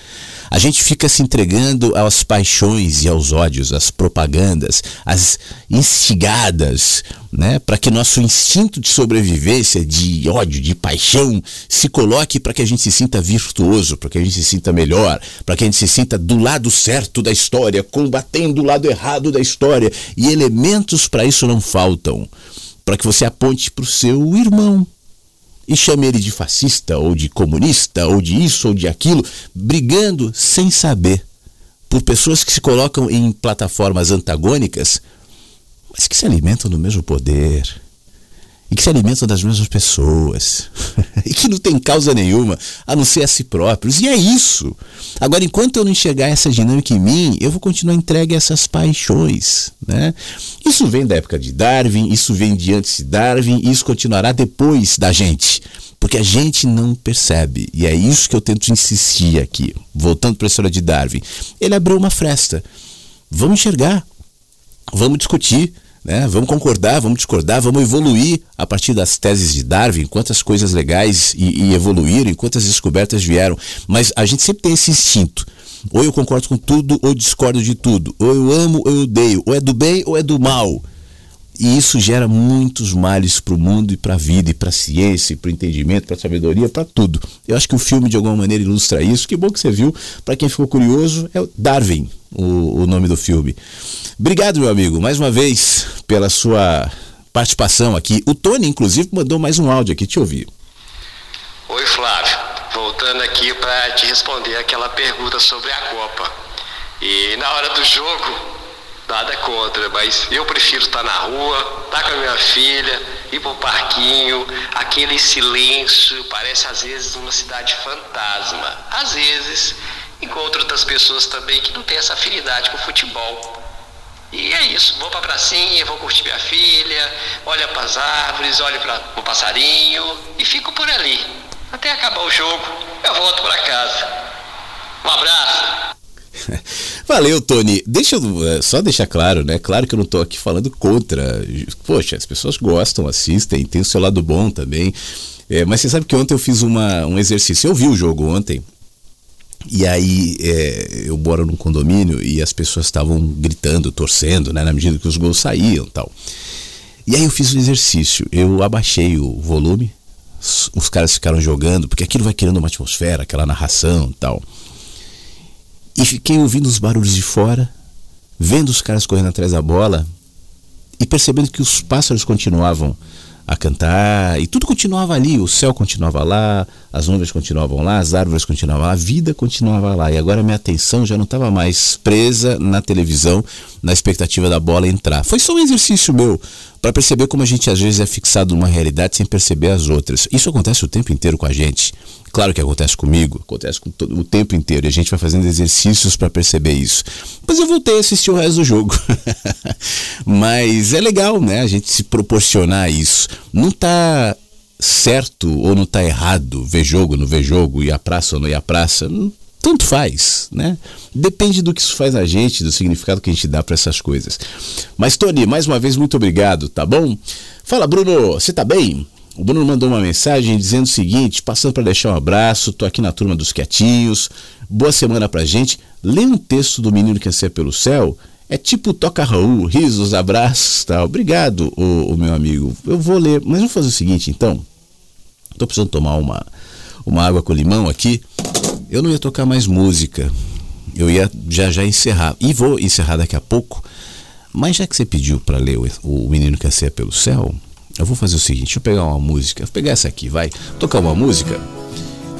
A gente fica se entregando às paixões e aos ódios, às propagandas, às instigadas, né, para que nosso instinto de sobrevivência, de ódio, de paixão, se coloque para que a gente se sinta virtuoso, para que a gente se sinta melhor, para que a gente se sinta do lado certo da história, combatendo o lado errado da história. E elementos para isso não faltam para que você aponte para o seu irmão e chame ele de fascista ou de comunista ou de isso ou de aquilo, brigando sem saber. Por pessoas que se colocam em plataformas antagônicas, mas que se alimentam do mesmo poder e que se alimentam das mesmas pessoas e que não tem causa nenhuma a não ser a si próprios. E é isso. Agora, enquanto eu não enxergar essa dinâmica em mim, eu vou continuar entregue a essas paixões. Né? Isso vem da época de Darwin, isso vem de antes de Darwin, isso continuará depois da gente. Porque a gente não percebe. E é isso que eu tento insistir aqui. Voltando para a história de Darwin. Ele abriu uma fresta. Vamos enxergar. Vamos discutir né? Vamos concordar, vamos discordar, vamos evoluir a partir das teses de Darwin, quantas coisas legais e, e evoluíram, quantas descobertas vieram. Mas a gente sempre tem esse instinto. Ou eu concordo com tudo, ou discordo de tudo. Ou eu amo, ou eu odeio. Ou é do bem, ou é do mal. E isso gera muitos males para o mundo e para a vida, e para a ciência, para o entendimento, para a sabedoria, para tudo. Eu acho que o filme de alguma maneira ilustra isso. Que bom que você viu. Para quem ficou curioso, é Darwin, o, o nome do filme. Obrigado, meu amigo, mais uma vez pela sua participação aqui. O Tony, inclusive, mandou mais um áudio aqui, te ouvir. Oi, Flávio. Voltando aqui para te responder aquela pergunta sobre a Copa. E na hora do jogo, nada contra, mas eu prefiro estar na rua, estar com a minha filha, ir para o parquinho, aquele silêncio, parece às vezes uma cidade fantasma. Às vezes, encontro outras pessoas também que não têm essa afinidade com o futebol. E é isso, vou pra pracinha, vou curtir minha filha, olho para as árvores, olho para o passarinho e fico por ali. Até acabar o jogo, eu volto para casa. Um abraço. Valeu, Tony. Deixa eu é, só deixar claro, né? Claro que eu não tô aqui falando contra. Poxa, as pessoas gostam, assistem, tem o seu lado bom também. É, mas você sabe que ontem eu fiz uma, um exercício. Eu vi o jogo ontem. E aí é, eu moro num condomínio e as pessoas estavam gritando, torcendo, né? Na medida que os gols saíam tal. E aí eu fiz um exercício. Eu abaixei o volume, os caras ficaram jogando, porque aquilo vai criando uma atmosfera, aquela narração tal. E fiquei ouvindo os barulhos de fora, vendo os caras correndo atrás da bola e percebendo que os pássaros continuavam a cantar e tudo continuava ali, o céu continuava lá, as nuvens continuavam lá, as árvores continuavam lá, a vida continuava lá. E agora minha atenção já não estava mais presa na televisão, na expectativa da bola entrar. Foi só um exercício meu para perceber como a gente às vezes é fixado numa realidade sem perceber as outras. Isso acontece o tempo inteiro com a gente. Claro que acontece comigo, acontece com todo, o tempo inteiro e a gente vai fazendo exercícios para perceber isso. Mas eu voltei a assistir o resto do jogo. Mas é legal, né? A gente se proporcionar isso. Não tá certo ou não tá errado ver jogo, não ver jogo, ir à praça ou não ir à praça. Tanto faz, né? Depende do que isso faz a gente, do significado que a gente dá para essas coisas. Mas Tony, mais uma vez muito obrigado, tá bom? Fala Bruno, você tá bem? O Bruno mandou uma mensagem dizendo o seguinte: passando para deixar um abraço, tô aqui na turma dos quietinhos. Boa semana pra gente. Lê um texto do Menino que Anseia pelo Céu. É tipo toca Raul, risos, abraços, tal. Obrigado, o, o, meu amigo. Eu vou ler, mas vamos fazer o seguinte então. Tô precisando tomar uma, uma água com limão aqui. Eu não ia tocar mais música. Eu ia já já encerrar. E vou encerrar daqui a pouco. Mas já que você pediu para ler o, o Menino que Anseia pelo Céu, eu vou fazer o seguinte, deixa eu pegar uma música, vou pegar essa aqui, vai, tocar uma música.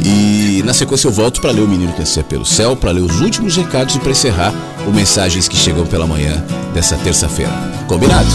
E na sequência eu volto para ler o Menino que Anseia pelo Céu, para ler os últimos recados e para encerrar o Mensagens que Chegam pela Manhã dessa terça-feira. Combinado?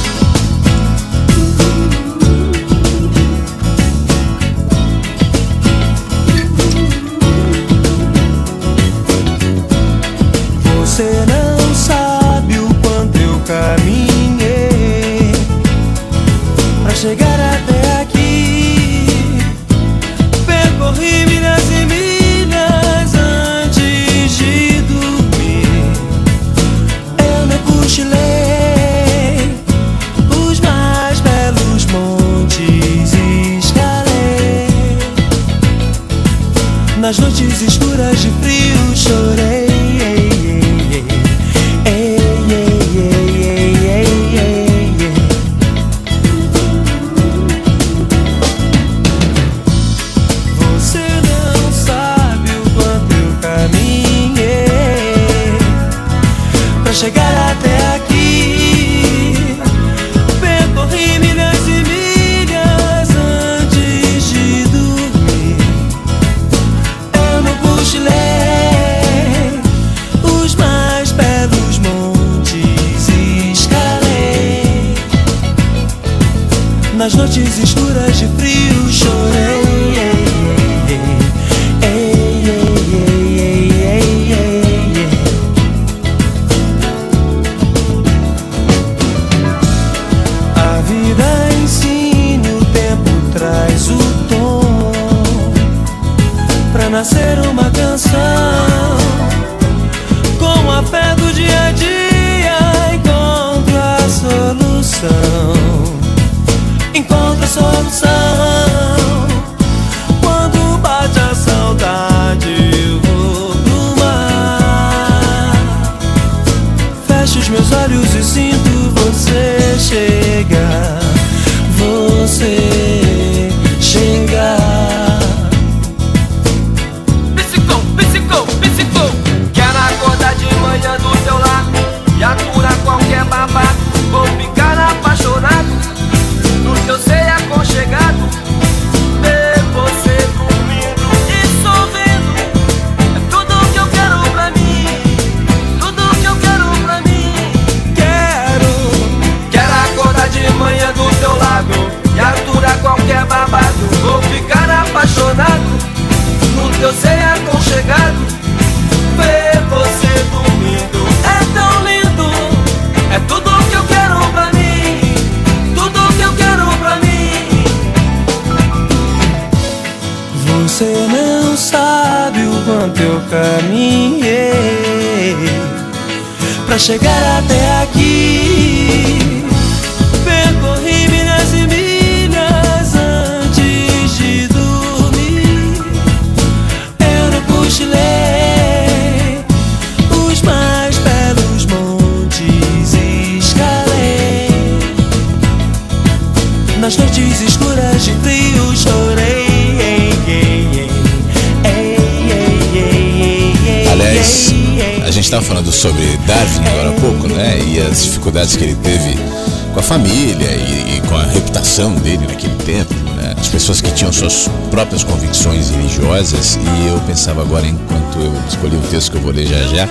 Reputação dele naquele tempo, né? As pessoas que tinham suas próprias convicções religiosas. E eu pensava agora, enquanto eu escolhi o texto que eu vou ler já já,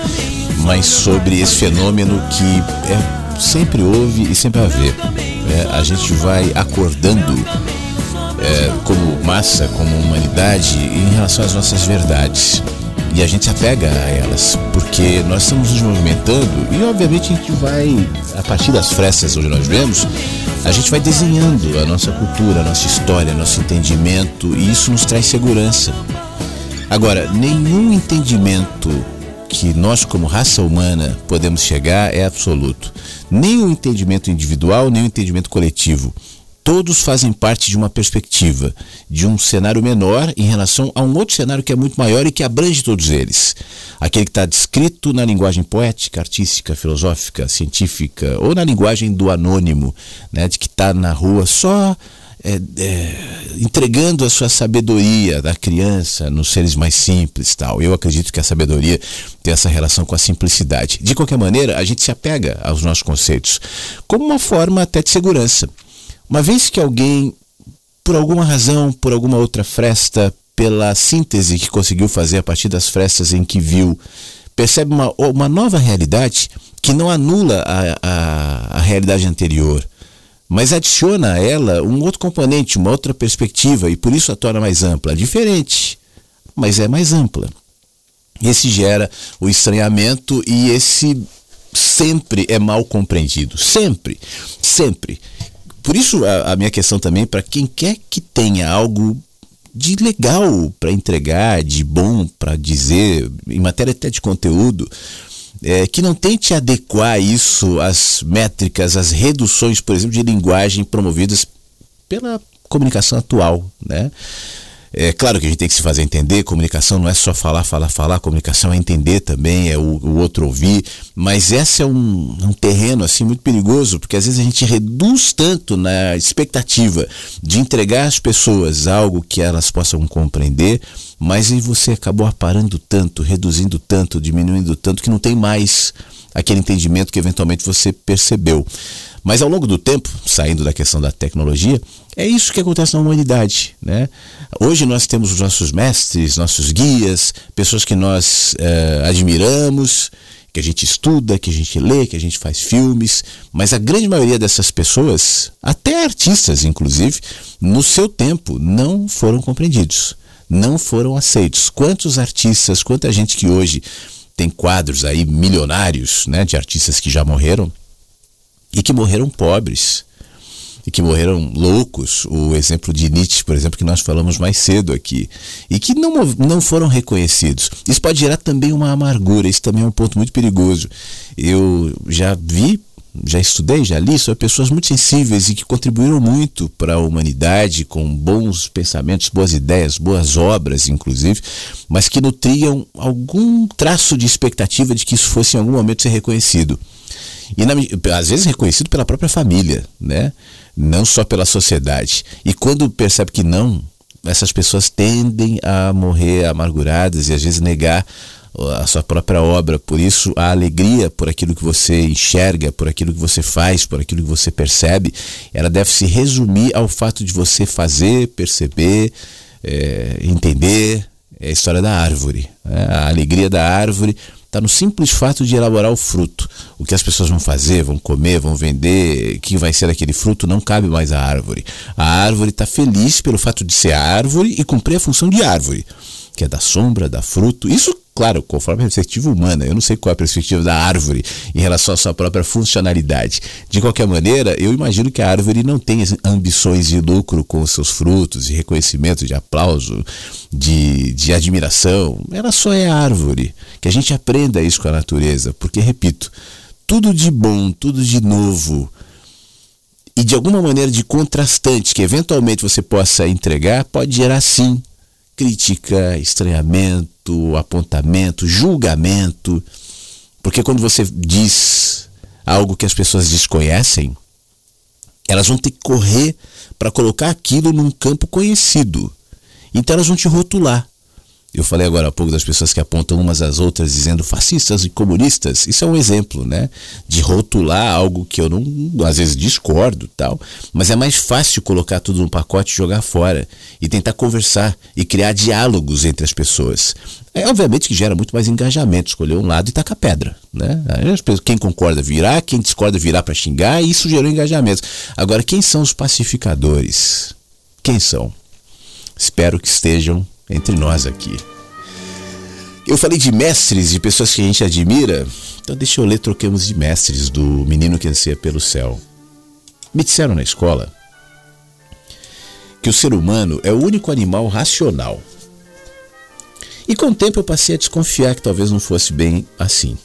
mas sobre esse fenômeno que é, sempre houve e sempre haver. né? A gente vai acordando é, como massa, como humanidade, em relação às nossas verdades. E a gente se apega a elas, porque nós estamos nos movimentando e, obviamente, a gente vai, a partir das frestas onde nós vemos, a gente vai desenhando a nossa cultura, a nossa história, nosso entendimento, e isso nos traz segurança. Agora, nenhum entendimento que nós, como raça humana, podemos chegar é absoluto. Nem o entendimento individual, nem o entendimento coletivo. Todos fazem parte de uma perspectiva, de um cenário menor em relação a um outro cenário que é muito maior e que abrange todos eles. Aquele que está descrito na linguagem poética, artística, filosófica, científica, ou na linguagem do anônimo, né, de que está na rua só é, é, entregando a sua sabedoria da criança nos seres mais simples tal. Eu acredito que a sabedoria tem essa relação com a simplicidade. De qualquer maneira, a gente se apega aos nossos conceitos como uma forma até de segurança. Uma vez que alguém, por alguma razão, por alguma outra fresta, pela síntese que conseguiu fazer a partir das frestas em que viu, percebe uma, uma nova realidade que não anula a, a, a realidade anterior, mas adiciona a ela um outro componente, uma outra perspectiva e por isso a torna mais ampla. Diferente, mas é mais ampla. Esse gera o estranhamento e esse sempre é mal compreendido. Sempre, sempre. Por isso a, a minha questão também para quem quer que tenha algo de legal para entregar, de bom para dizer, em matéria até de conteúdo, é, que não tente adequar isso às métricas, às reduções, por exemplo, de linguagem promovidas pela comunicação atual, né? É claro que a gente tem que se fazer entender, comunicação não é só falar, falar, falar, comunicação é entender também, é o, o outro ouvir, mas esse é um, um terreno assim muito perigoso, porque às vezes a gente reduz tanto na expectativa de entregar às pessoas algo que elas possam compreender, mas aí você acabou aparando tanto, reduzindo tanto, diminuindo tanto, que não tem mais aquele entendimento que eventualmente você percebeu. Mas ao longo do tempo, saindo da questão da tecnologia, é isso que acontece na humanidade. Né? Hoje nós temos os nossos mestres, nossos guias, pessoas que nós eh, admiramos, que a gente estuda, que a gente lê, que a gente faz filmes, mas a grande maioria dessas pessoas, até artistas inclusive, no seu tempo não foram compreendidos, não foram aceitos. Quantos artistas, quanta gente que hoje tem quadros aí milionários, né, de artistas que já morreram e que morreram pobres e que morreram loucos. O exemplo de Nietzsche, por exemplo, que nós falamos mais cedo aqui, e que não, não foram reconhecidos. Isso pode gerar também uma amargura, isso também é um ponto muito perigoso. Eu já vi. Já estudei, já li sobre pessoas muito sensíveis e que contribuíram muito para a humanidade com bons pensamentos, boas ideias, boas obras, inclusive, mas que nutriam algum traço de expectativa de que isso fosse em algum momento ser reconhecido e na, às vezes reconhecido pela própria família, né? não só pela sociedade. E quando percebe que não, essas pessoas tendem a morrer amarguradas e às vezes negar a sua própria obra. Por isso, a alegria por aquilo que você enxerga, por aquilo que você faz, por aquilo que você percebe, ela deve se resumir ao fato de você fazer, perceber, é, entender. É a história da árvore. Né? A alegria da árvore está no simples fato de elaborar o fruto. O que as pessoas vão fazer, vão comer, vão vender, que vai ser aquele fruto, não cabe mais à árvore. A árvore está feliz pelo fato de ser árvore e cumprir a função de árvore, que é da sombra, da fruto. Isso, claro, conforme a perspectiva humana. Eu não sei qual é a perspectiva da árvore em relação à sua própria funcionalidade. De qualquer maneira, eu imagino que a árvore não tem ambições de lucro com os seus frutos, de reconhecimento, de aplauso, de, de admiração. Ela só é árvore. Que a gente aprenda isso com a natureza, porque, repito, tudo de bom, tudo de novo e de alguma maneira de contrastante que eventualmente você possa entregar, pode gerar sim crítica, estranhamento, apontamento, julgamento. Porque quando você diz algo que as pessoas desconhecem, elas vão ter que correr para colocar aquilo num campo conhecido. Então elas vão te rotular. Eu falei agora há pouco das pessoas que apontam umas às outras dizendo fascistas e comunistas. Isso é um exemplo, né? De rotular algo que eu não, às vezes discordo, tal, mas é mais fácil colocar tudo num pacote e jogar fora e tentar conversar e criar diálogos entre as pessoas. É obviamente que gera muito mais engajamento escolher um lado e tacar pedra, né? Quem concorda virar, quem discorda virar para xingar, e isso gerou engajamento. Agora, quem são os pacificadores? Quem são? Espero que estejam entre nós aqui. Eu falei de mestres, de pessoas que a gente admira, então deixa eu ler Troquemos de Mestres, do Menino que Anseia pelo Céu. Me disseram na escola que o ser humano é o único animal racional. E com o tempo eu passei a desconfiar que talvez não fosse bem assim.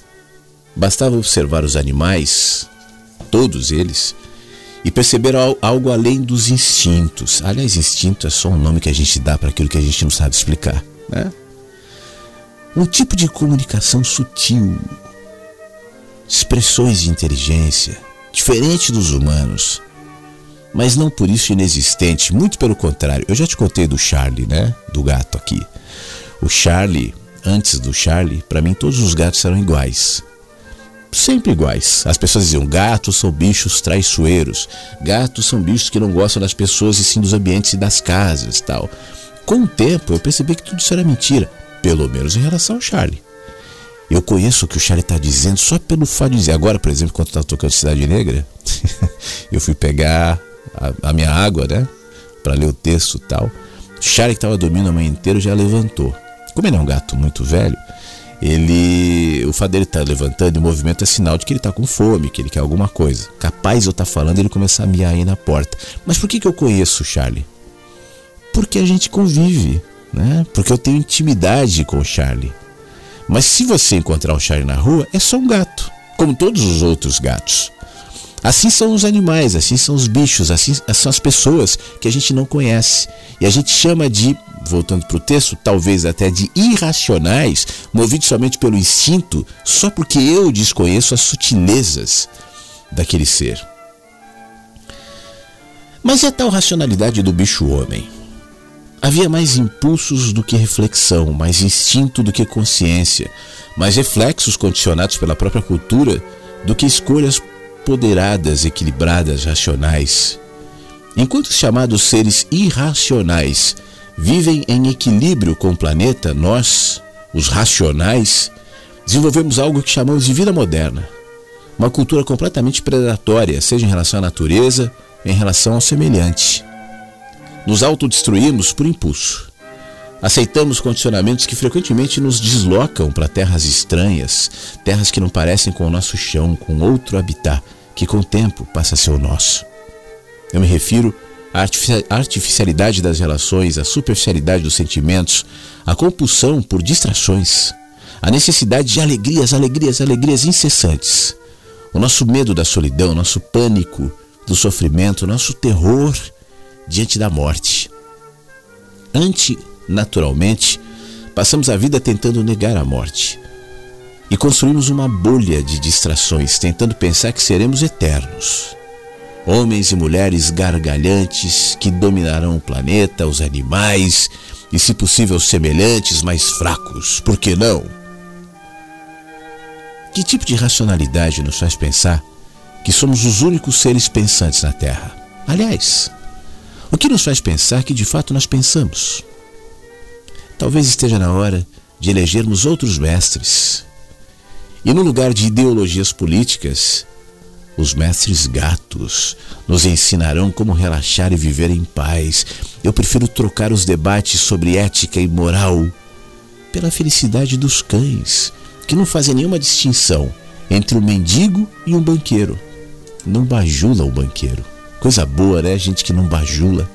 Bastava observar os animais, todos eles, e perceber algo além dos instintos. Aliás, instinto é só um nome que a gente dá para aquilo que a gente não sabe explicar, né? Um tipo de comunicação sutil, expressões de inteligência, diferente dos humanos, mas não por isso inexistente, muito pelo contrário. Eu já te contei do Charlie, né? Do gato aqui. O Charlie, antes do Charlie, para mim todos os gatos eram iguais sempre iguais. As pessoas diziam: gatos são bichos traiçoeiros, gatos são bichos que não gostam das pessoas e sim dos ambientes e das casas tal. Com o tempo eu percebi que tudo isso era mentira, pelo menos em relação ao Charlie. Eu conheço o que o Charlie está dizendo só pelo fato de dizer. Agora, por exemplo, quando estava tocando Cidade Negra, eu fui pegar a, a minha água, né? Para ler o texto e tal. O Charlie que estava dormindo a manhã inteira já levantou. Como ele é um gato muito velho, ele, o fato dele estar tá levantando em movimento é sinal de que ele está com fome, que ele quer alguma coisa. Capaz eu estar tá falando ele começar a miar aí na porta. Mas por que, que eu conheço o Charlie? Porque a gente convive, né? Porque eu tenho intimidade com o Charlie. Mas se você encontrar o Charlie na rua, é só um gato, como todos os outros gatos. Assim são os animais, assim são os bichos, assim são as pessoas que a gente não conhece. E a gente chama de, voltando para o texto, talvez até de irracionais, movidos somente pelo instinto, só porque eu desconheço as sutilezas daquele ser. Mas é tal racionalidade do bicho-homem. Havia mais impulsos do que reflexão, mais instinto do que consciência, mais reflexos condicionados pela própria cultura do que escolhas ponderadas, equilibradas, racionais. Enquanto os chamados seres irracionais vivem em equilíbrio com o planeta, nós, os racionais, desenvolvemos algo que chamamos de vida moderna. Uma cultura completamente predatória, seja em relação à natureza, em relação ao semelhante. Nos autodestruímos por impulso. Aceitamos condicionamentos que frequentemente nos deslocam para terras estranhas, terras que não parecem com o nosso chão, com outro habitat, que com o tempo passa a ser o nosso. Eu me refiro à artificialidade das relações, à superficialidade dos sentimentos, à compulsão por distrações, à necessidade de alegrias, alegrias, alegrias incessantes. O nosso medo da solidão, nosso pânico do sofrimento, nosso terror diante da morte. Ante naturalmente, passamos a vida tentando negar a morte. E construímos uma bolha de distrações, tentando pensar que seremos eternos. Homens e mulheres gargalhantes que dominarão o planeta, os animais e, se possível, semelhantes, mais fracos. Por que não? Que tipo de racionalidade nos faz pensar que somos os únicos seres pensantes na Terra? Aliás, o que nos faz pensar que de fato nós pensamos? Talvez esteja na hora de elegermos outros mestres. E no lugar de ideologias políticas, os mestres gatos nos ensinarão como relaxar e viver em paz. Eu prefiro trocar os debates sobre ética e moral pela felicidade dos cães, que não fazem nenhuma distinção entre o mendigo e um banqueiro. Não bajula o banqueiro. Coisa boa, né? Gente que não bajula.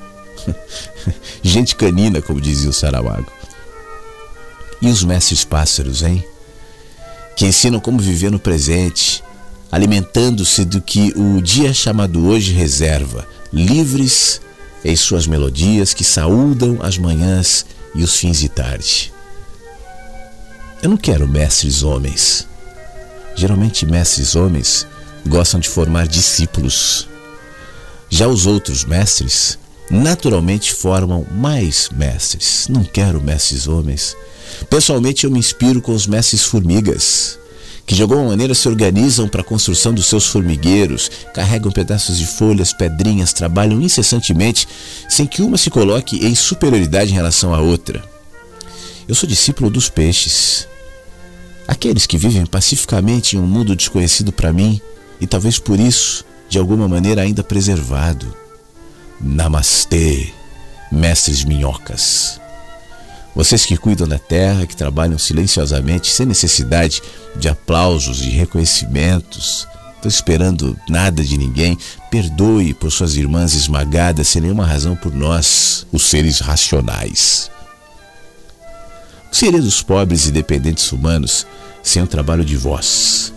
Gente canina, como dizia o Saramago. E os mestres pássaros, hein? Que ensinam como viver no presente, alimentando-se do que o dia chamado hoje reserva, livres em suas melodias que saúdam as manhãs e os fins de tarde. Eu não quero mestres homens. Geralmente, mestres homens gostam de formar discípulos. Já os outros mestres naturalmente formam mais mestres. Não quero mestres homens. Pessoalmente, eu me inspiro com os mestres formigas, que de alguma maneira se organizam para a construção dos seus formigueiros, carregam pedaços de folhas, pedrinhas, trabalham incessantemente, sem que uma se coloque em superioridade em relação à outra. Eu sou discípulo dos peixes, aqueles que vivem pacificamente em um mundo desconhecido para mim e talvez por isso, de alguma maneira, ainda preservado. Namastê, mestres minhocas. Vocês que cuidam da terra, que trabalham silenciosamente, sem necessidade de aplausos e reconhecimentos, estou esperando nada de ninguém, perdoe por suas irmãs esmagadas sem nenhuma razão por nós, os seres racionais. Seria dos pobres e dependentes humanos sem o trabalho de vós,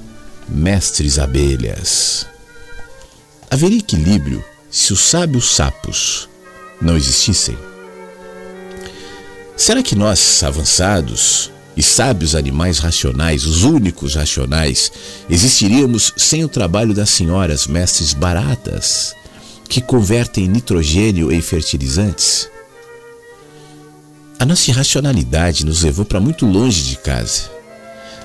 mestres abelhas? Haveria equilíbrio se os sábios sapos não existissem? Será que nós, avançados e sábios animais racionais, os únicos racionais, existiríamos sem o trabalho das senhoras mestres baratas que convertem nitrogênio em fertilizantes? A nossa irracionalidade nos levou para muito longe de casa.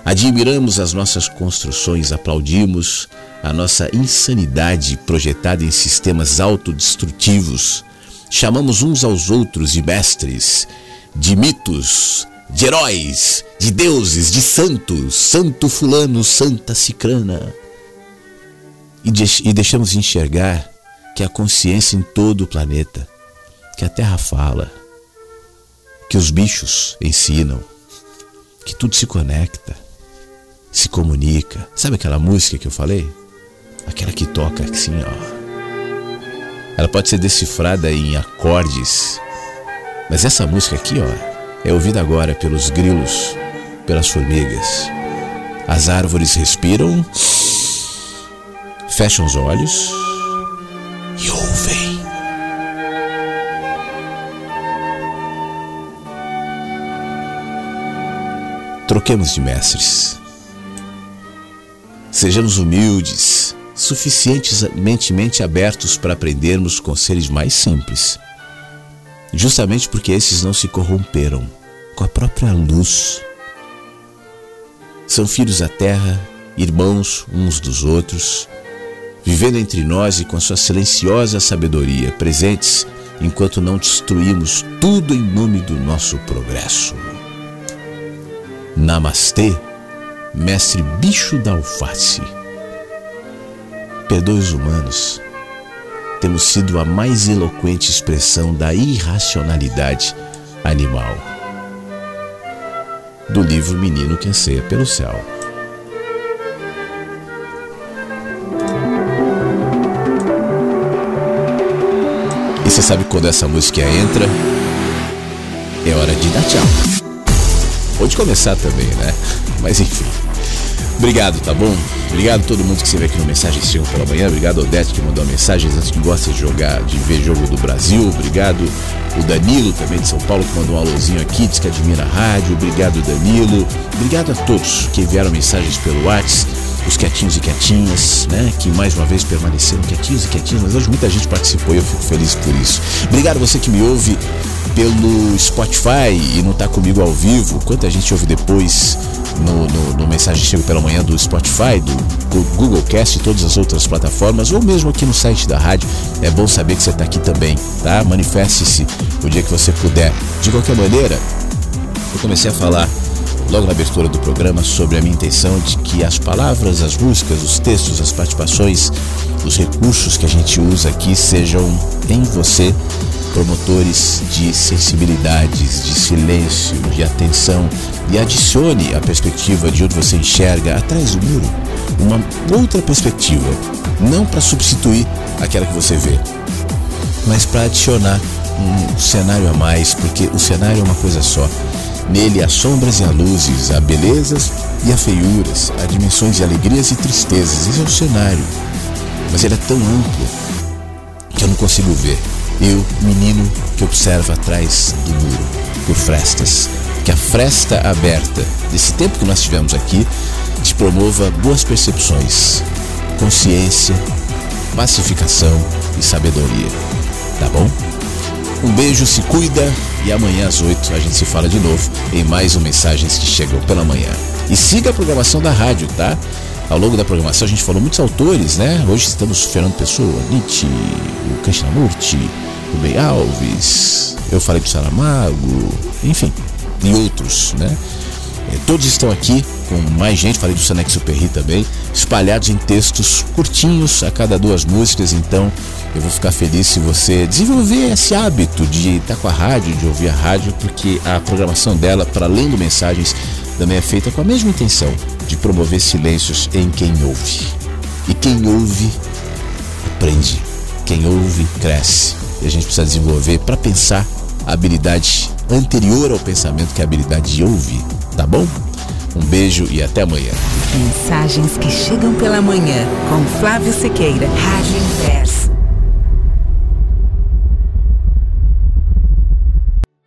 Admiramos as nossas construções, aplaudimos a nossa insanidade projetada em sistemas autodestrutivos. Chamamos uns aos outros de mestres, de mitos, de heróis, de deuses, de santos, santo fulano, santa cicrana. E, de e deixamos de enxergar que a consciência em todo o planeta, que a terra fala, que os bichos ensinam, que tudo se conecta, se comunica. Sabe aquela música que eu falei? Aquela que toca assim, ó. Ela pode ser decifrada em acordes, mas essa música aqui, ó, é ouvida agora pelos grilos, pelas formigas. As árvores respiram, fecham os olhos e ouvem. Troquemos de mestres. Sejamos humildes, suficientemente abertos para aprendermos com seres mais simples. Justamente porque esses não se corromperam com a própria luz. São filhos da terra, irmãos uns dos outros, vivendo entre nós e com sua silenciosa sabedoria, presentes enquanto não destruímos tudo em nome do nosso progresso. Namastê, mestre bicho da alface. Perdoe os humanos. Temos sido a mais eloquente expressão da irracionalidade animal. Do livro Menino que Anseia pelo Céu. E você sabe quando essa música entra? É hora de dar tchau. Pode começar também, né? Mas enfim. Obrigado, tá bom? Obrigado a todo mundo que esteve aqui no Mensagem 5 pela manhã. Obrigado ao Odete que mandou mensagens antes que gosta de jogar, de ver jogo do Brasil. Obrigado o Danilo também de São Paulo que mandou um alôzinho aqui, diz que admira a rádio. Obrigado, Danilo. Obrigado a todos que enviaram mensagens pelo WhatsApp os quietinhos e quietinhas, né? Que mais uma vez permaneceram quietinhos e quietinhos, mas hoje muita gente participou e eu fico feliz por isso. Obrigado você que me ouve pelo Spotify e não está comigo ao vivo. Quanta gente ouve depois no, no, no Mensagem Chega pela Manhã do Spotify, do Google Cast e todas as outras plataformas, ou mesmo aqui no site da rádio. É bom saber que você está aqui também, tá? Manifeste-se o dia que você puder. De qualquer maneira, eu comecei a falar logo na abertura do programa sobre a minha intenção de que as palavras, as músicas, os textos, as participações, os recursos que a gente usa aqui sejam em você promotores de sensibilidades, de silêncio, de atenção e adicione a perspectiva de onde você enxerga atrás do muro uma outra perspectiva, não para substituir aquela que você vê, mas para adicionar um cenário a mais, porque o cenário é uma coisa só Nele há sombras e há luzes, há belezas e há feiuras, há dimensões de alegrias e tristezas. Esse é o cenário. Mas ele é tão amplo que eu não consigo ver. Eu, menino que observa atrás do muro, por frestas. Que a fresta aberta desse tempo que nós tivemos aqui te promova boas percepções, consciência, pacificação e sabedoria. Tá bom? Um beijo, se cuida e amanhã às 8 a gente se fala de novo em mais um Mensagens que Chegam pela Manhã. E siga a programação da rádio, tá? Ao longo da programação a gente falou muitos autores, né? Hoje estamos Fernando Pessoa, Nietzsche, o Krishnamurti, o Bey Alves, eu falei do Saramago, enfim, e outros, né? É, todos estão aqui com mais gente, falei do Sanex Perry também, espalhados em textos curtinhos a cada duas músicas, então eu vou ficar feliz se você desenvolver esse hábito de estar com a rádio, de ouvir a rádio, porque a programação dela, para além do mensagens, também é feita com a mesma intenção de promover silêncios em quem ouve. E quem ouve aprende, quem ouve cresce. E a gente precisa desenvolver para pensar a habilidade anterior ao pensamento, que é a habilidade de ouvir, tá bom? Um beijo e até amanhã. Mensagens que chegam pela manhã com Flávio Sequeira, Rádio Inverso.